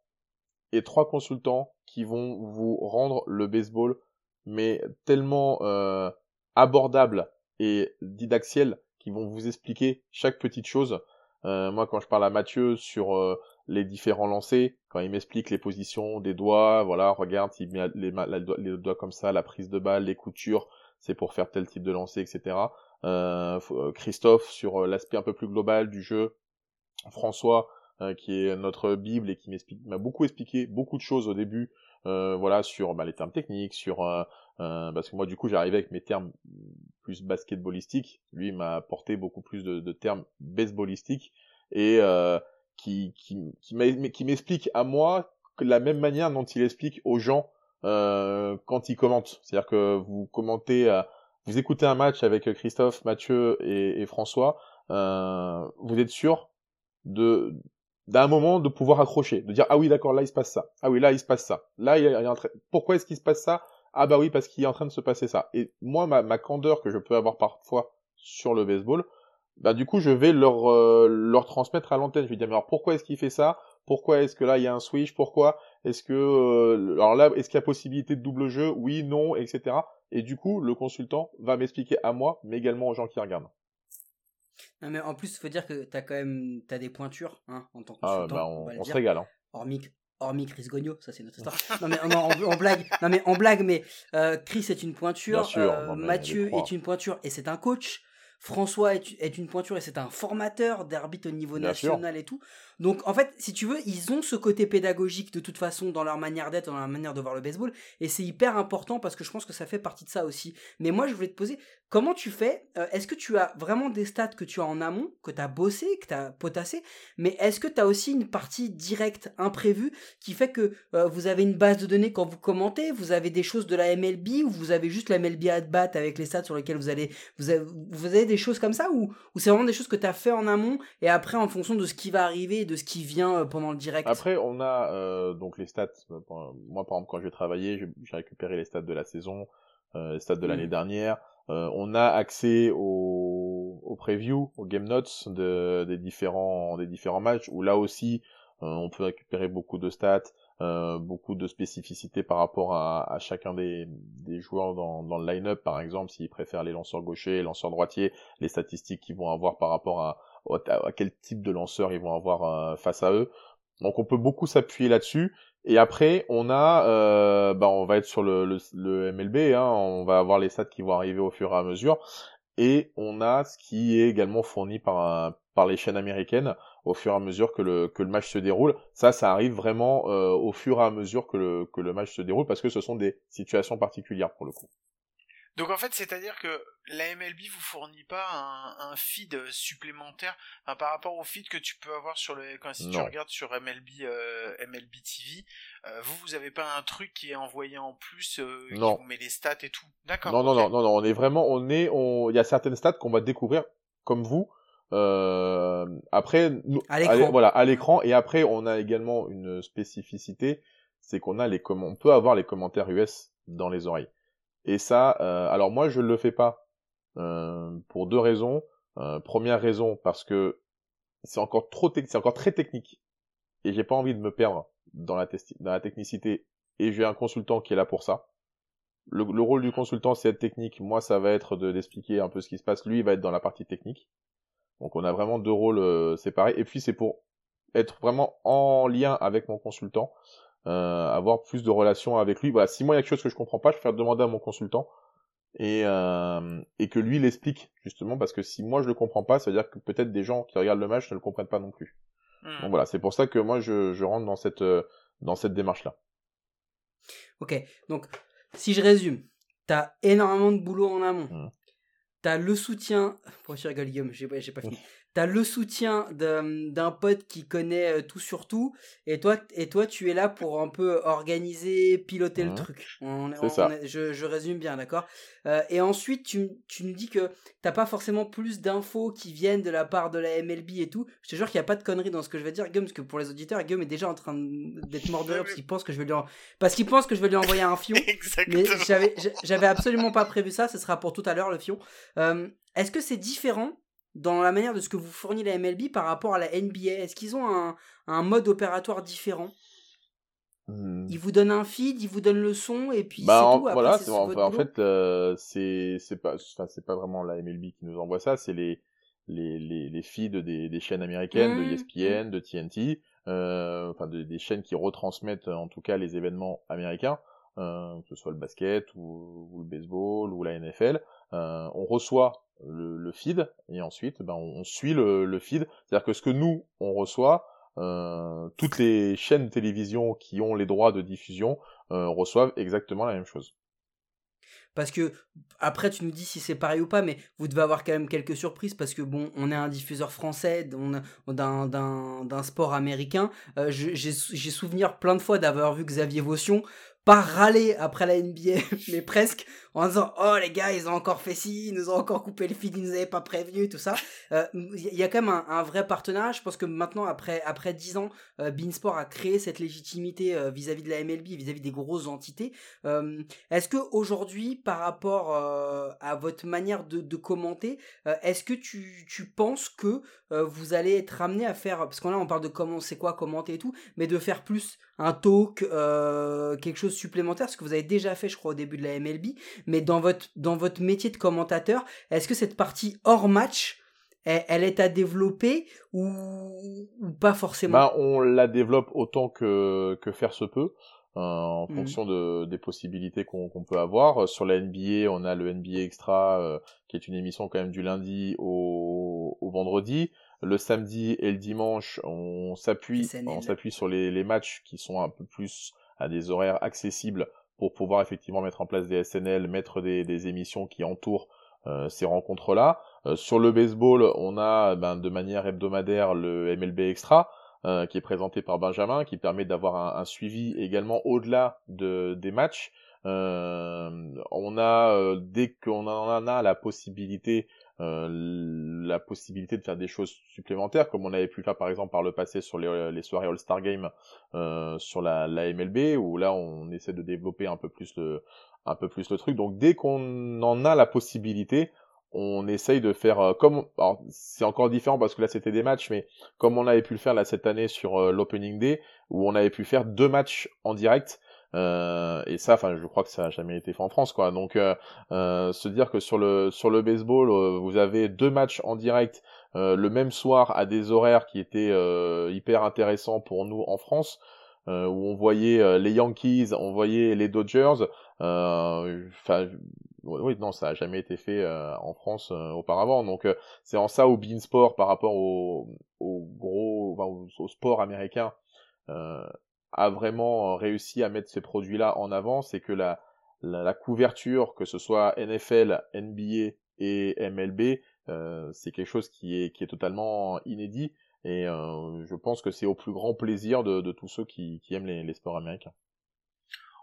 et trois consultants qui vont vous rendre le baseball mais tellement euh, abordable et didactiel qui vont vous expliquer chaque petite chose. Euh, moi, quand je parle à Mathieu sur les différents lancers, quand il m'explique les positions des doigts, voilà, regarde, il met les, doigts comme ça, la prise de balle, les coutures, c'est pour faire tel type de lancer, etc. Euh, euh, Christophe sur euh, l'aspect un peu plus global du jeu, François qui est notre bible et qui m'explique, m'a beaucoup expliqué beaucoup de choses au début, voilà, sur bah, les termes techniques, sur parce que moi du coup j'arrivais avec mes termes plus basketballistiques, lui m'a apporté beaucoup plus de, de termes baseballistiques et qui, qui, qui m'explique à moi la même manière dont il explique aux gens euh, quand il commente. C'est-à-dire que vous commentez, euh, vous écoutez un match avec Christophe, Mathieu et, et François, euh, vous êtes sûr de d'un moment de pouvoir accrocher, de dire ah oui d'accord là il se passe ça, ah oui là il se passe ça, là il est en train... pourquoi est-ce qu'il se passe ça? Ah bah oui parce qu'il est en train de se passer ça. Et moi ma, ma candeur que je peux avoir parfois sur le baseball, bah du coup je vais leur euh, leur transmettre à l'antenne. Je vais dire mais alors pourquoi est-ce qu'il fait ça? Pourquoi est-ce que là il y a un switch? Pourquoi est-ce que euh, alors là est-ce qu'il y a possibilité de double jeu? Oui, non, etc. Et du coup le consultant va m'expliquer à moi, mais également aux gens qui regardent. Non mais en plus faut dire que t'as quand même t'as des pointures hein, en tant que ah, consultant. bah on, se régale. Hein. Hormis hormis Chris Gogno, ça c'est notre histoire. [laughs] non mais on, blague, non mais on blague, mais euh, Chris est une pointure, euh, Mathieu est une pointure et c'est un coach. François est, une pointure et c'est un formateur d'arbitre au niveau national et tout. Donc en fait, si tu veux, ils ont ce côté pédagogique de toute façon dans leur manière d'être, dans leur manière de voir le baseball, et c'est hyper important parce que je pense que ça fait partie de ça aussi. Mais moi, je voulais te poser, comment tu fais euh, Est-ce que tu as vraiment des stats que tu as en amont, que tu as bossé, que tu as potassé, mais est-ce que tu as aussi une partie directe, imprévue, qui fait que euh, vous avez une base de données quand vous commentez, vous avez des choses de la MLB, ou vous avez juste la MLB à bat avec les stats sur lesquels vous allez, vous avez, vous avez des choses comme ça ou, ou c'est vraiment des choses que tu as fait en amont et après en fonction de ce qui va arriver, de ce qui vient euh, pendant le direct? Après, on a euh, donc les stats. Euh, moi, par exemple, quand j'ai travaillé, j'ai récupéré les stats de la saison, euh, les stats de l'année mm. dernière. Euh, on a accès aux au previews, aux game notes de, des différents matchs où là aussi on peut récupérer beaucoup de stats. Euh, beaucoup de spécificités par rapport à, chacun des, joueurs dans, le line-up, par exemple, s'ils préfèrent les lanceurs gauchers, les lanceurs droitiers, les statistiques qu'ils vont avoir par rapport à, quel type de lanceur ils vont avoir euh, face à eux. Donc on peut beaucoup s'appuyer là-dessus. Et après, on a, euh, bah, on va être sur le, le, le MLB, hein, on va avoir les stats qui vont arriver au fur et à mesure. Et on a ce qui est également fourni par, par les chaînes américaines au fur et à mesure que le, que le match se déroule. Ça, ça arrive vraiment euh, au fur et à mesure que le, que le match se déroule parce que ce sont des situations particulières pour le coup. Donc en fait, c'est-à-dire que la MLB vous fournit pas un, un feed supplémentaire par rapport au feed que tu peux avoir sur le quand si tu regardes sur MLB euh, MLB TV, euh, vous vous avez pas un truc qui est envoyé en plus euh, qui vous met les stats et tout. D'accord. Non non non non non, on est vraiment on est on il y a certaines stats qu'on va découvrir comme vous euh, après, nous, à l'écran. voilà, à l'écran. Et après, on a également une spécificité, c'est qu'on a les on peut avoir les commentaires US dans les oreilles. Et ça, euh, alors moi, je ne le fais pas euh, pour deux raisons. Euh, première raison, parce que c'est encore trop, c'est encore très technique, et j'ai pas envie de me perdre dans la, technicité. Et j'ai un consultant qui est là pour ça. Le, le rôle du consultant, c'est être technique. Moi, ça va être de d'expliquer un peu ce qui se passe. Lui, il va être dans la partie technique. Donc on a vraiment deux rôles séparés. Et puis c'est pour être vraiment en lien avec mon consultant, avoir plus de relations avec lui. Voilà, si moi il y a quelque chose que je comprends pas, je préfère demander à mon consultant et, euh, et que lui l'explique justement parce que si moi je le comprends pas, ça veut dire que peut-être des gens qui regardent le match ne le comprennent pas non plus. Hmm. Donc voilà, c'est pour ça que moi je, je rentre dans cette dans cette démarche là. Ok, donc si je résume, t'as énormément de boulot en amont. Hmm. T'as le soutien. Rigoles, Guillaume? J'ai pas fini [laughs] t'as le soutien d'un pote qui connaît euh, tout sur tout, et toi, et toi, tu es là pour un peu organiser, piloter le mmh. truc. On, ça. je, je, résume bien, d'accord? Euh, Et ensuite, tu, tu nous dis que t'as pas forcément plus d'infos qui viennent de la part de la MLB et tout. Je te jure qu'il n'y a pas de conneries dans ce que je vais dire, Guillaume, parce que pour les auditeurs, Guillaume est déjà en train d'être mort de rire parce qu'il pense que je vais lui parce qu'il pense que je vais lui envoyer un fion. [laughs] mais j'avais j'avais absolument pas prévu ça. Ce sera pour tout à l'heure le fion. Euh, Est-ce que c'est différent dans la manière de ce que vous fournit la MLB par rapport à la NBA Est-ce qu'ils ont un, un, mode opératoire différent? Hmm. Ils vous donnent un feed, ils vous donnent le son et puis bah, c'est tout. voilà, en, fait, euh, c'est c'est pas, c'est pas vraiment la MLB qui nous envoie ça, c'est les les, les, les feeds des, des chaînes américaines, de ESPN, mmh, mmh. de TNT, euh, enfin des chaînes qui retransmettent en tout cas les événements américains, euh, que ce soit le basket ou, ou, le baseball ou la NFL. Euh, on reçoit le, feed et ensuite ben, on, suit le, feed. C'est-à-dire que ce que nous on reçoit, euh, toutes les chaînes télévision qui ont les droits de diffusion euh, reçoivent exactement la même chose. Parce que après tu nous dis si c'est pareil ou pas, mais vous devez avoir quand même quelques surprises parce que bon, on est un diffuseur français d'un sport américain. J'ai souvenir plein de fois d'avoir vu Xavier Vaution pas râler après la NBA, [laughs] mais presque en disant oh les gars ils ont encore fait ci, ils nous ont encore coupé le feed, ils nous avaient pas prévenu tout ça. Il euh, y a quand même un, un, vrai partenariat. Je pense que maintenant après après dix ans, euh, Beansport a créé cette légitimité euh, vis-à-vis de la MLB, vis-à-vis des grosses entités. Euh, est-ce que aujourd'hui par rapport à votre manière de, de commenter, est-ce que tu, tu penses que vous allez être amené à faire parce qu'on là on parle de comment c'est quoi commenter et tout, mais de faire plus un talk, quelque chose supplémentaire, ce que vous avez déjà fait je crois au début de la MLB, mais dans votre, dans votre métier de commentateur, est-ce que cette partie hors match, elle, est à développer ou, pas forcément? Bah, On la développe autant que, que faire se peut. Euh, en mmh. fonction de, des possibilités qu'on peut avoir. Sur la NBA, on a le NBA Extra, euh, qui est une émission quand même du lundi au, au vendredi. Le samedi et le dimanche, on s'appuie, on s'appuie sur les, les matchs qui sont un peu plus à des horaires accessibles pour pouvoir effectivement mettre en place des SNL, mettre des, des émissions qui entourent euh, ces rencontres-là. Euh, sur le baseball, on a ben, de manière hebdomadaire le MLB Extra, euh, qui est présenté par Benjamin, qui permet d'avoir un, un, suivi également au-delà de, des matchs. on a, dès qu'on en a la possibilité, la possibilité de faire des choses supplémentaires, comme on avait pu faire par exemple par le passé sur les, soirées All-Star Game sur la, la MLB, où là on essaie de développer un peu plus le, un peu plus le truc. Donc dès qu'on en a la possibilité, on essaye de faire euh, comme c'est encore différent parce que là c'était des matchs mais comme on avait pu le faire là cette année sur euh, l'opening day où on avait pu faire deux matchs en direct euh, et ça enfin je crois que ça a jamais été fait en France quoi donc se dire que sur le sur le baseball vous avez deux matchs en direct le même soir à des horaires qui étaient hyper intéressants pour nous en France où on voyait les Yankees on voyait les Dodgers enfin oui, non, ça a jamais été fait euh, en France euh, auparavant. Donc euh, c'est en ça au Beansport par rapport au, au gros, enfin, au, sport américain a vraiment réussi à mettre ces produits-là en avant, c'est que la, la, couverture, que ce soit NFL, NBA et MLB, c'est quelque chose qui est, qui est totalement inédit. Et je pense que c'est au plus grand plaisir de, tous ceux qui, aiment les sports américains.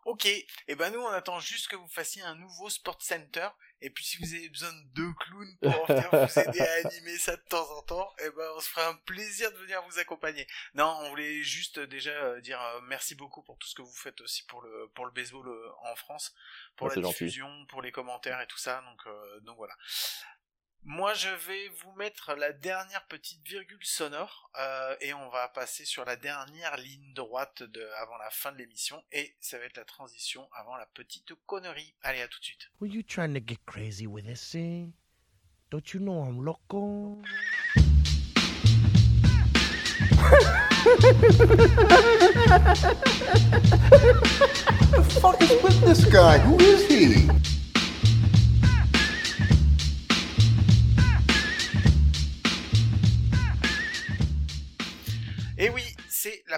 Ok, et eh ben nous on attend juste que vous fassiez un nouveau Sport Center, et puis si vous avez besoin de deux clowns pour venir vous aider à [laughs] animer ça de temps en temps, et eh ben on se fera un plaisir de venir vous accompagner. Non, on voulait juste déjà euh, dire euh, merci beaucoup pour tout ce que vous faites aussi pour le pour le baseball euh, en France, pour la diffusion, pour les commentaires et tout ça, donc donc voilà. Moi, je vais vous mettre la dernière petite virgule sonore euh, et on va passer sur la dernière ligne droite de, avant la fin de l'émission et ça va être la transition avant la petite connerie. Allez, à tout de suite. Were you trying to get crazy with this thing? Don't you know I'm loco? the fuck is with this guy? Who is he?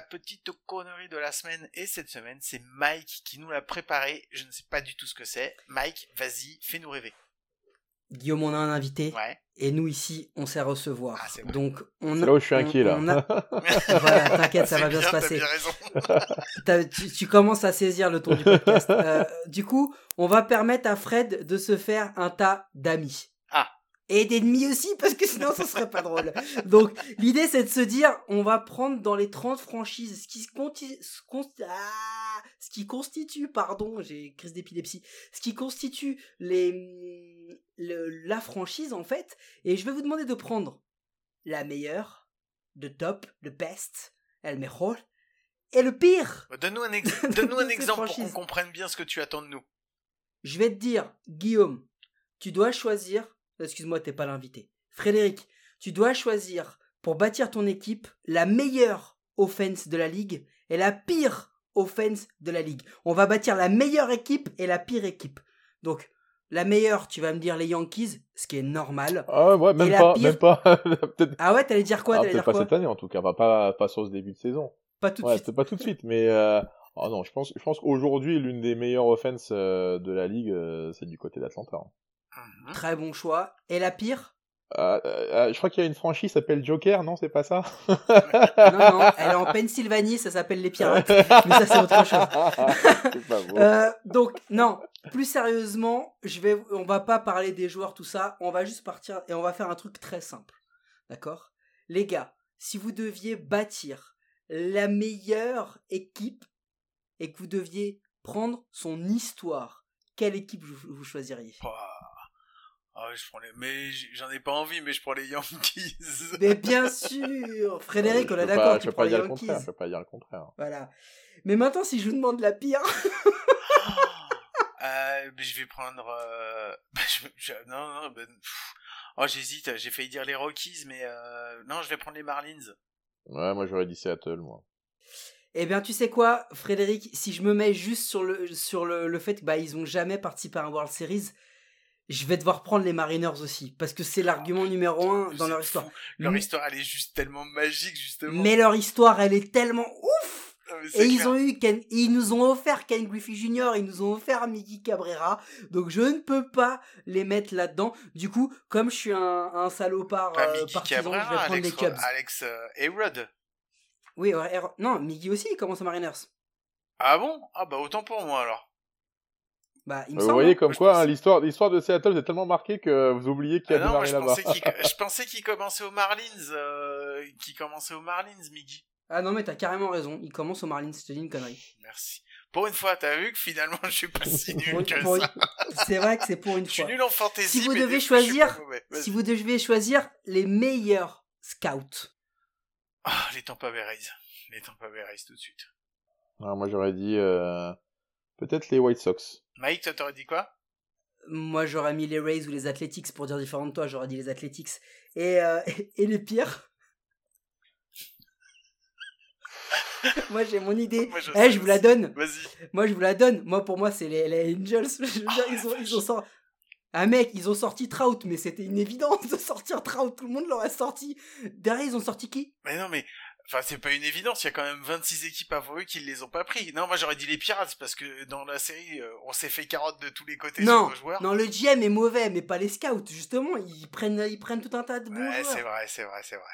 La petite connerie de la semaine et cette semaine, c'est Mike qui nous l'a préparé. Je ne sais pas du tout ce que c'est. Mike, vas-y, fais-nous rêver. Guillaume, on a un invité. Ouais. Et nous ici, on sait recevoir. Ah, Donc on là où je suis inquiet là. [laughs] voilà, t'inquiète, ça va bien, se passer. [laughs] tu, tu, commences à saisir le ton du podcast. Euh, du coup, on va permettre à Fred de se faire un tas d'amis et d'ennemis aussi parce que sinon ça serait pas drôle. Donc l'idée c'est de se dire on va prendre dans les 30 franchises ce qui, ah, ce qui constitue pardon, j'ai crise d'épilepsie, ce qui constitue les la franchise en fait et je vais vous demander de prendre la meilleure, le top, le best, el mejor et le pire. Donne-nous un, [laughs] un exemple pour qu'on comprenne bien ce que tu attends de nous. Je vais te dire Guillaume, tu dois choisir excuse-moi, t'es pas l'invité. Frédéric, tu dois choisir pour bâtir ton équipe la meilleure offense de la ligue et la pire offense de la ligue. On va bâtir la meilleure équipe et la pire équipe. Donc, la meilleure, tu vas me dire les Yankees, ce qui est normal. Ah ouais, même pas, [laughs] même pas. ah ouais, t'allais dire quoi ah, Peut-être pas cette année en tout cas, pas, pas sur ce début de saison. Pas tout de suite. pas tout de suite, mais euh... oh non, je pense, je pense qu'aujourd'hui l'une des meilleures offenses euh, de la ligue, euh, c'est du côté d'Atlanta. Hein. Mhm. Très bon choix. Et la pire? Euh, euh, je crois qu'il y a une franchise qui s'appelle Joker, non C'est pas ça? Non, non, elle est en Pennsylvanie, ça s'appelle les Pirates. [laughs] Mais ça, c'est autre chose. [laughs] euh, donc, non, plus sérieusement, je vais, on va pas parler des joueurs, tout ça. On va juste partir et on va faire un truc très simple. D'accord? Les gars, si vous deviez bâtir la meilleure équipe et que vous deviez prendre son histoire, quelle équipe vous, choisiriez? Ah je prends les... Mais j'en ai pas envie, mais je prends les Yankees. [laughs] mais bien sûr Frédéric, on est d'accord, tu prends les Yankees. je peux pas dire le contraire. Voilà. Mais maintenant, si je vous demande la pire... euh, je vais prendre... Euh... [laughs] Non, non, ben... Oh, j'hésite, j'ai failli dire les Rockies, mais euh... non, je vais prendre les Marlins. Ouais, moi j'aurais dit Seattle, moi. Eh bien, tu sais quoi, Frédéric, si je me mets juste sur le, sur le, le fait qu'ils bah, ils ont jamais participé à un World Series, je vais devoir prendre les Mariners aussi parce que c'est l'argument numéro un dans leur histoire. Leur histoire, elle est juste tellement magique justement. Mais leur histoire, elle est tellement ouf. et ils ont eu Ken, ils nous ont offert Ken Griffey Jr., ils nous ont offert Mickey Cabrera, donc je ne peux pas les mettre là-dedans. Du coup, comme je suis un, un salopard euh, partisan, je vais prendre les Cubs. Alex euh, Oui, non, Mickey aussi, il commence aux Mariners. Ah bon? Ah bah autant pour moi alors. Bah, il me Vous voyez hein. comme quoi, pense- hein, l'histoire, l'histoire de Seattle est tellement marquée que vous oubliez qui a Ah non, démarré là-bas. pensais qu'il [laughs] je pensais qu'il commençait aux Marlins, euh, qu'il commençait aux Marlins, Miggy. Ah non, mais t'as carrément raison. Il commence au Marlins, je te dis une connerie. Merci. Pour une fois, t'as vu que finalement, je suis pas [laughs] si nul que pour ça. [laughs] C'est vrai que c'est pour une Je suis fois. nul en fantasy, Si vous devez fois, choisir-. Si vous devez choisir les meilleurs scouts. Ah, les Tampa Bay Rays. Les Tampa Bay Rays tout de suite. Alors, moi, j'aurais dit euh, peut-être les White Sox. Mike, toi, t'aurais dit quoi? Moi, j'aurais mis les Rays ou les Athletics pour dire différent de toi. J'aurais dit les Athletics. Et, euh, [laughs] et les pires? [laughs] Moi, j'ai mon idée. Moi, je Eh, je vous la donne. Vas-y. Moi, je vous la donne. Moi, pour moi, c'est les, les Angels. [laughs] Je veux dire, ils ont, ils ont sorti. Ah mec, ils ont sorti Trout, mais c'était une évidence de sortir Trout. Tout le monde l'aurait sorti. Derrière, ils ont sorti qui? Mais non, mais... Enfin, c'est pas une évidence, il y a quand même 26 équipes avant eux qui les ont pas pris. Non, moi j'aurais dit les Pirates, parce que dans la série, euh, on s'est fait carotte de tous les côtés Non, sur nos joueurs. non, le GM est mauvais, mais pas les scouts. Justement, ils prennent, ils prennent tout un tas de bons ouais, joueurs. c'est vrai, c'est vrai, c'est vrai.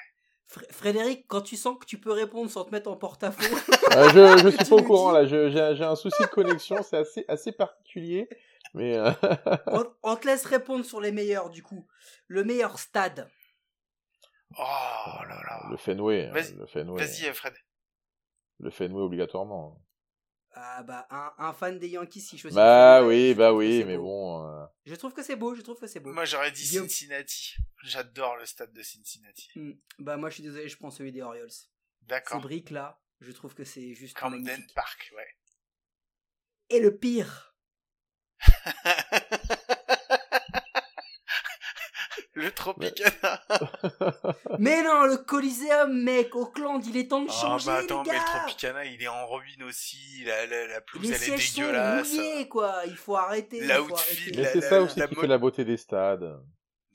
Fr- Frédéric, quand tu sens que tu peux répondre sans te mettre en porte-à-faux, [laughs] Euh, je, je [laughs] suis pas au me courant dis- là, j'ai j'ai un souci de connexion, c'est assez, assez particulier. Mais euh, [laughs] on, on te laisse répondre sur les meilleurs du coup. Le meilleur stade. Oh là là. le Fenway, Vas-y, le Fenway, Vas-y, Fred. le Fenway obligatoirement. Ah bah un, un fan des Yankees qui choisit. Bah Fenway, oui, je bah oui, mais beau. bon. euh, Je trouve que c'est beau, je trouve que c'est beau. Moi j'aurais dit Guillaume. Cincinnati. J'adore le stade de Cincinnati. Hmm, Bah moi je suis désolé, je prends celui des Orioles. Ces D'accord. briques là, je trouve que c'est juste Camden magnifique. Park, ouais. Et le pire, [laughs] le Tropicana. [laughs] mais non, le Coliseum, mec, Auckland, il est temps de Ah changer, bah attends, les mais le Tropicana, il est en ruine aussi. La, la, la pelouse, Les elle est sièges sont dégueulasse. mouillés, quoi. Il faut arrêter. il faut arrêter. Mais La- c'est ça aussi la qui mo- fait la beauté des stades.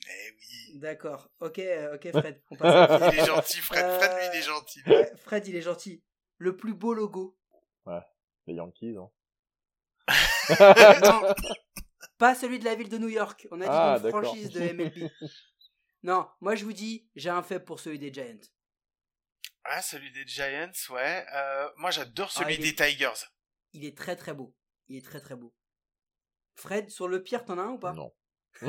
Eh oui. D'accord. Ok, euh, ok, [laughs] Fred. On passe à Il est gentil, Fred. Fred, lui, il est Euh, gentil. Ouais, Fred, il est gentil. Le plus beau logo. Les Yankees. Hein. [laughs] Non, Pas celui de la ville de New York. On a dit Ah, une d'accord. franchise de MLB. [laughs] non, moi je vous dis, j'ai un fait pour celui des Giants. Ah, celui des Giants, ouais. Euh, moi, j'adore celui Ah, des est- Tigers. Il est très très beau. Il est très très beau. Fred, sur le pire, t'en as un ou pas? Non. [laughs]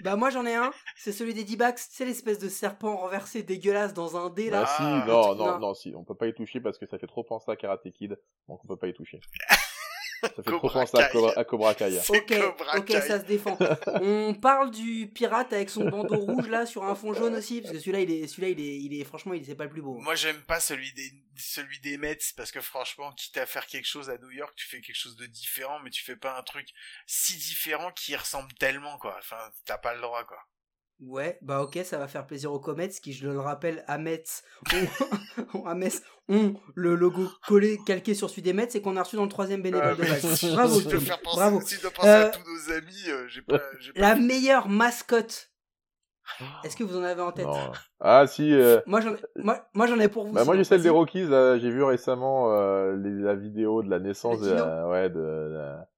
Bah moi j'en ai un. C'est celui des D-backs. C'est l'espèce de serpent renversé dégueulasse dans un dé là. Bah si, Ah, [laughs] non, non. non, si, on peut pas y toucher parce que ça fait trop penser à Karate Kid, donc on peut pas y toucher. Ça fait trop penser à. Cobra, à Cobra Kai. C'est Ok, Cobra ok, Kai. ça se défend. On parle du pirate avec son bandeau rouge là sur un fond jaune aussi, parce que celui-là, il est, celui-là, il est, il est, franchement, il c'est pas le plus beau. Moi, j'aime pas celui des, celui des Mets, parce que franchement, quitte à faire quelque chose à New York, tu fais quelque chose de différent, mais tu fais pas un truc si différent qui ressemble tellement, quoi. Enfin, t'as pas le droit, quoi. Ouais, bah ok, ça va faire plaisir aux Comets qui, je le rappelle, à Metz, ont, [laughs] à Metz, ont le logo collé, calqué sur celui des Mets et qu'on a reçu dans le troisième bénévole de Euh, base. Bravo, si penser, bravo. si je penser Euh, à tous nos amis, euh, j'ai pas, j'ai pas La meilleure mascotte. Est-ce que vous en avez en tête? Non. Ah si, euh, Moi j'en ai, moi, moi, j'en ai pour vous. bah, moi j'ai celle des. Rockies, j'ai vu récemment euh, les- la vidéo de la naissance de la, ouais, de la,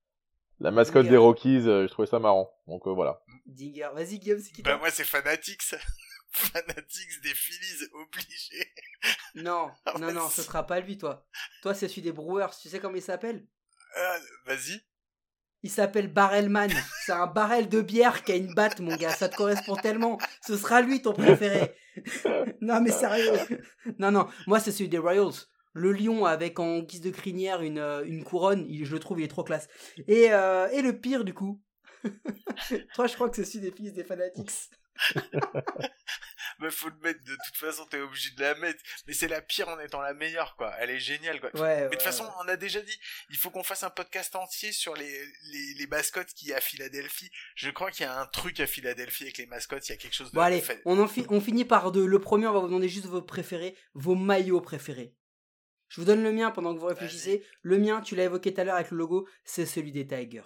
la mascotte Digger. des Rockies, euh, je trouvais ça marrant. Donc euh, voilà. Digger. Vas-y Guillaume, c'est qui Bah moi c'est Fanatics. [laughs] Fanatics des Phillies obligé. Non, [laughs] Ah, non, non, ce sera pas lui, toi. Toi, c'est celui des Brewers. Tu sais comment il s'appelle? Euh, Vas-y. Il s'appelle Barrelman. C'est un barrel de bière qui a une batte, mon gars. Ça te correspond tellement. Ce sera lui ton préféré. [laughs] non, mais sérieux. Non, non. Moi, c'est celui des Royals. Le lion avec en guise de crinière une, euh, une couronne. Il, je le trouve, il est trop classe. Et, euh, et le pire, du coup. [laughs] Toi, je crois que c'est celui des fils des Fanatics. [laughs] Mais faut le mettre, de toute façon t'es obligé de la mettre. Mais c'est la pire en étant la meilleure quoi. Elle est géniale quoi. Ouais. Mais de toute façon, on a déjà dit, il faut qu'on fasse un podcast entier sur les, les, les mascottes qu'il y a à Philadelphie. Je crois qu'il y a un truc à Philadelphie avec les mascottes, il y a quelque chose de Bon, allez, fait. on, en fi- on finit par deux. Le premier, on va vous demander juste vos préférés, vos maillots préférés. Je vous donne le mien pendant que vous réfléchissez. Le mien, tu l'as évoqué tout à l'heure avec le logo, c'est celui des Tigers.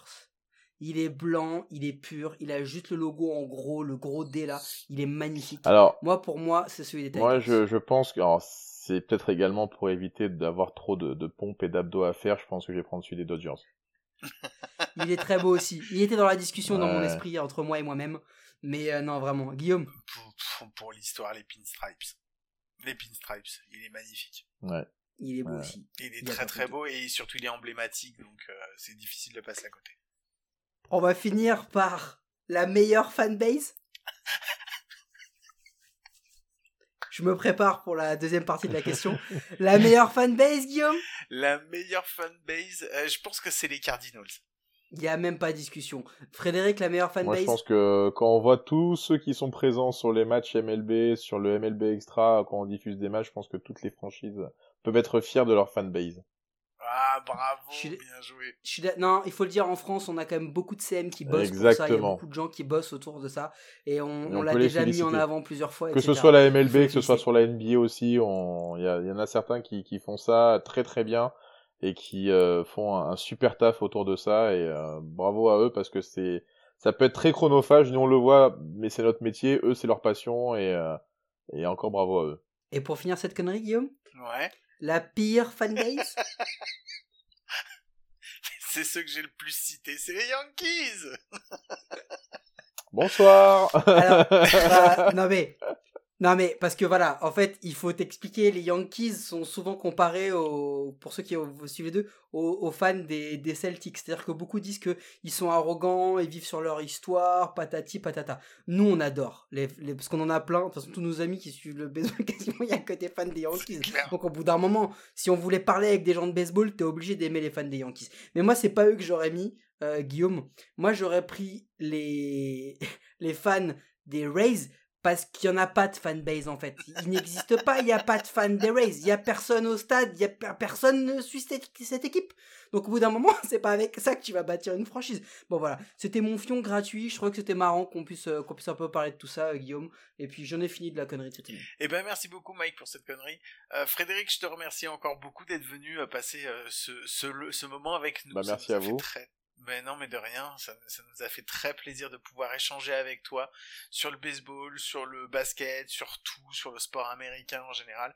Il est blanc, il est pur, il a juste le logo en gros, le gros D là, il est magnifique. Alors, Moi, pour moi, c'est celui des Tigers. moi je, je pense que c'est peut-être également pour éviter d'avoir trop de, de pompes et d'abdos à faire, je pense que je vais prendre celui des Dodgers. [laughs] Il est très beau aussi. Il était dans la discussion dans mon esprit entre moi et moi-même. Mais euh, non, vraiment. Guillaume, Pour, pour, pour l'histoire, les pinstripes. Les pinstripes, il est magnifique. Ouais. Il est beau aussi. Il est très très beau et surtout il est emblématique, donc euh, c'est difficile de passer à côté. On va finir par la meilleure fanbase. Je me prépare pour la deuxième partie de la question. [laughs] la meilleure fanbase, Guillaume? La meilleure fanbase, euh, je pense que c'est les Cardinals. Il n'y a même pas de discussion. Frédéric, la meilleure fanbase Moi, je pense que quand on voit tous ceux qui sont présents sur les matchs MLB, sur le MLB Extra, quand on diffuse des matchs, je pense que toutes les franchises peuvent être fiers de leur fanbase. Ah, bravo, bien joué. non, il faut le dire, en France, on a quand même beaucoup de CM qui bossent Exactement. pour ça. Il y a beaucoup de gens qui bossent autour de ça. Et on, l'a déjà mis en avant plusieurs fois. Que ce soit la MLB, que ce soit sur la NBA aussi, il y, y, en a certains qui, qui font ça très très bien et qui euh, font un, super taf autour de ça et euh, bravo à eux parce que c'est ça peut être très chronophage nous on le voit mais c'est notre métier eux c'est leur passion et euh, et encore bravo à eux et pour finir cette connerie Guillaume? Ouais la pire fanbase? [laughs] C'est ceux que j'ai le plus cité c'est les Yankees! Bonsoir! Alors, bah, non mais non mais parce que voilà, en fait, il faut t'expliquer, les Yankees sont souvent comparés aux, pour ceux qui suivent les deux, aux, fans des, des Celtics. C'est-à-dire que beaucoup disent que ils sont arrogants, ils vivent sur leur histoire, patati patata. Nous, on adore, les, parce qu'on en a plein. De toute façon, tous nos amis qui suivent le baseball, [laughs] quasiment, il y a que des fans des Yankees. Donc au bout d'un moment, si on voulait parler avec des gens de baseball, t'es obligé d'aimer les fans des Yankees. Mais moi, c'est pas eux que j'aurais mis, euh, Guillaume. Moi, j'aurais pris les, [laughs] les fans des Rays parce qu'il n'y en a pas de fanbase en fait. Il n'existe pas, il n'y a pas de fan des Rays, il n'y a personne au stade, il y a personne ne suit cette, cette équipe. Donc au bout d'un moment, [laughs] c'est pas avec ça que tu vas bâtir une franchise. Bon voilà, c'était mon fion gratuit, je crois que c'était marrant qu'on puisse, euh, qu'on puisse un peu parler de tout ça, euh, Guillaume. Et puis j'en ai fini de la connerie de cette année. Eh ben merci beaucoup Mike pour cette connerie. Euh, Frédéric, je te remercie encore beaucoup d'être venu passer ce, ce, ce, moment avec nous. Bah, merci à vous. Très, mais non, mais de rien. Ça, ça, nous a fait très plaisir de pouvoir échanger avec toi sur le baseball, sur le basket, sur tout, sur le sport américain en général.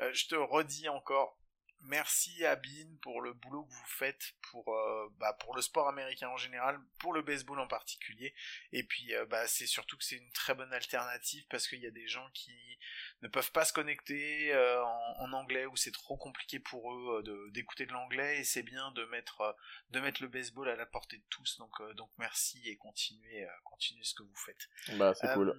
Euh, je te redis encore merci à Bean pour le boulot que vous faites pour euh, bah, pour le sport américain en général, pour le baseball en particulier. Et puis euh, bah, c'est surtout que c'est une très bonne alternative parce qu'il y a des gens qui ne peuvent pas se connecter euh, en, anglais ou c'est trop compliqué pour eux d'écouter de, l'anglais et c'est bien de mettre de mettre le baseball à la portée de tous. Donc donc merci et continuez continuez ce que vous faites. Bah c'est cool.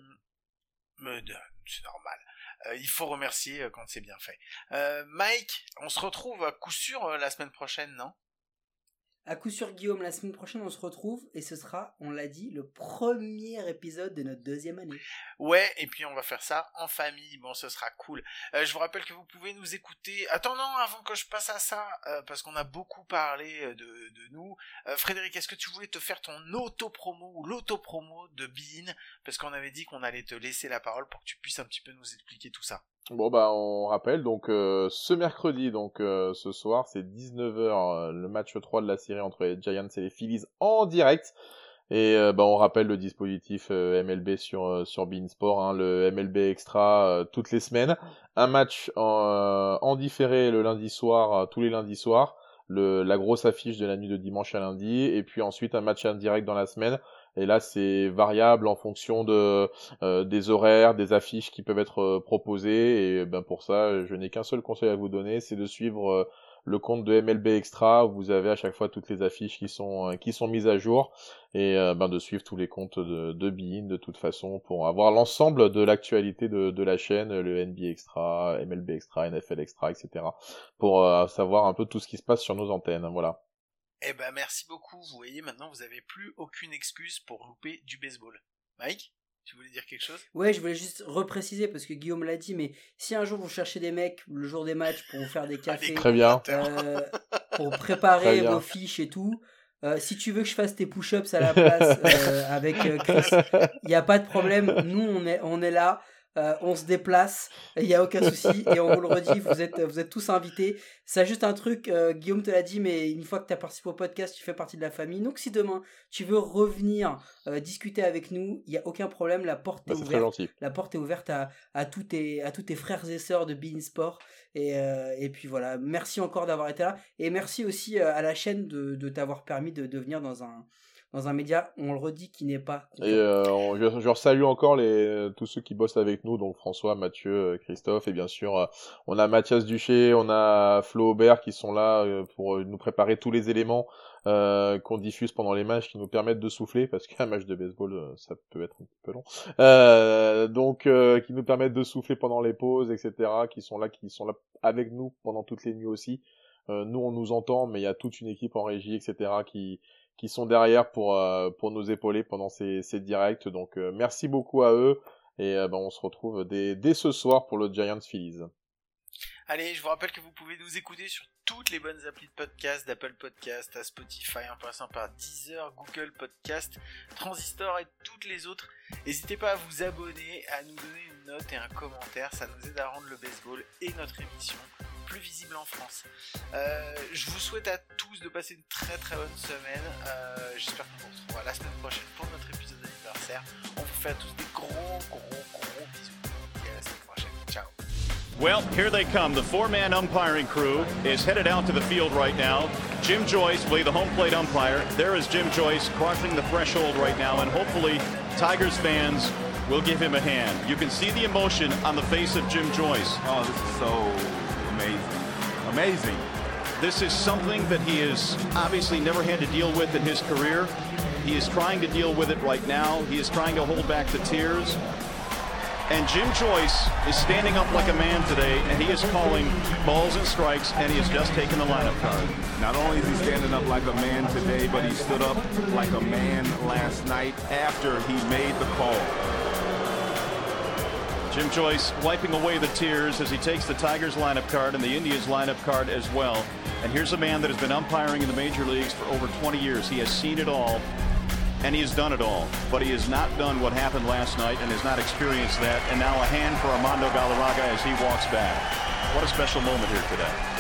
C'est normal. Euh, il faut remercier euh, quand c'est bien fait. Euh, Mike, on se retrouve à coup sûr la semaine prochaine, non? À coup sûr, Guillaume, la semaine prochaine, on se retrouve et ce sera, on l'a dit, le premier épisode de notre deuxième année. Ouais, et puis on va faire ça en famille. Bon, ce sera cool. Euh, je vous rappelle que vous pouvez nous écouter. Attends, non, avant que je passe à ça, euh, parce qu'on a beaucoup parlé euh, de, nous. Frédéric, est-ce que tu voulais te faire ton auto-promo ou l'auto-promo de Bean? Parce qu'on avait dit qu'on allait te laisser la parole pour que tu puisses un petit peu nous expliquer tout ça. Bon bah on rappelle donc euh, ce mercredi donc euh, ce soir c'est 19h euh, le match 3 de la série entre les Giants et les Phillies en direct. Et bah on rappelle le dispositif MLB sur sur Beansport hein, le MLB extra toutes les semaines. Un match en, en différé le lundi soir tous les lundis soirs. Le la grosse affiche de la nuit de dimanche à lundi. Et puis ensuite un match en direct dans la semaine et là, c'est variable en fonction de euh, des horaires, des affiches qui peuvent être euh, proposées. Et ben pour ça, je n'ai qu'un seul conseil à vous donner, c'est de suivre euh, le compte de MLB Extra. Où vous avez à chaque fois toutes les affiches qui sont qui sont mises à jour et ben de suivre tous les comptes de de Bein de toute façon pour avoir l'ensemble de l'actualité de de la chaîne, le NBA Extra, MLB Extra, NFL Extra, etc. Pour savoir un peu tout ce qui se passe sur nos antennes. Voilà. Eh ben merci beaucoup, vous voyez maintenant vous avez plus aucune excuse pour louper du baseball. Mike tu voulais dire quelque chose? Ouais, je voulais juste repréciser parce que Guillaume l'a dit, mais si un jour vous cherchez des mecs le jour des matchs pour vous faire des [laughs] cafés, très bien, [laughs] euh, pour préparer vos fiches et tout, euh, si tu veux que je fasse tes push-ups à la place [laughs] euh, avec Chris, il n'y a pas de problème. Nous, on est, on est là. Euh, on se déplace, il n'y a aucun souci, et on vous le redit, vous êtes, vous êtes tous invités. C'est juste un truc, euh, Guillaume te l'a dit, mais une fois que tu as participé au podcast, tu fais partie de la famille. Donc si demain tu veux revenir euh, discuter avec nous, il n'y a aucun problème, la porte est, bah, ouverte. La porte est ouverte à, à, tous tes, à tous tes frères et sœurs de Bean Sport. Et, et puis voilà, merci encore d'avoir été là, et merci aussi à la chaîne de, de t'avoir permis de devenir dans un dans un média, on le redit, qui n'est pas. Et euh, je, je salue encore les, tous ceux qui bossent avec nous, donc François, Mathieu, euh, Christophe, et bien sûr, euh, on a Mathias Duché, on a Flo Aubert qui sont là euh, pour nous préparer tous les éléments euh, qu'on diffuse pendant les matchs qui nous permettent de souffler parce qu'un match de baseball ça peut être un peu long euh, donc qui nous permettent de souffler pendant les pauses etc qui sont là qui sont là avec nous pendant toutes les nuits aussi nous on nous entend mais il y a toute une équipe en régie etc qui qui sont derrière pour euh, pour nous épauler pendant ces, ces directs. Donc euh, merci beaucoup à eux et euh, ben, on se retrouve dès, dès ce soir pour le Giants Phillies. Allez, je vous rappelle que vous pouvez nous écouter sur toutes les bonnes applis de podcast, d'Apple Podcast, à Spotify, en passant par Deezer, Google Podcast, Transistor et toutes les autres. N'hésitez pas à vous abonner, à nous donner une note et un commentaire, ça nous aide à rendre le baseball et notre émission plus visible en France. Euh, je vous souhaite à tous de passer une très très bonne semaine. Euh, J'espère qu'on se retrouvera la semaine prochaine pour notre épisode d'anniversaire. On vous fait à tous des gros gros gros bisous. Et à la semaine prochaine. Ciao. Well, here they come. The four-man umpiring crew is headed out to the field right now. Jim Joyce will be the home plate umpire. There is Jim Joyce crossing the threshold right now, and hopefully Tigers fans will give him a hand. You can see the emotion on the face of Jim Joyce. Oh, this is so amazing. Amazing. This is something that he has obviously never had to deal with in his career. He is trying to deal with it right now. He is trying to hold back the tears. And Jim Joyce is standing up like a man today, and he is calling balls and strikes, and he has just taken the lineup card. Not only is he standing up like a man today, but he stood up like a man last night after he made the call. Jim Joyce wiping away the tears as he takes the Tigers lineup card and the Indians lineup card as well. And here's a man that has been umpiring in the major leagues for over 20 years. He has seen it all and he has done it all. But he has not done what happened last night and has not experienced that. And now a hand for Armando Galarraga as he walks back. What a special moment here today.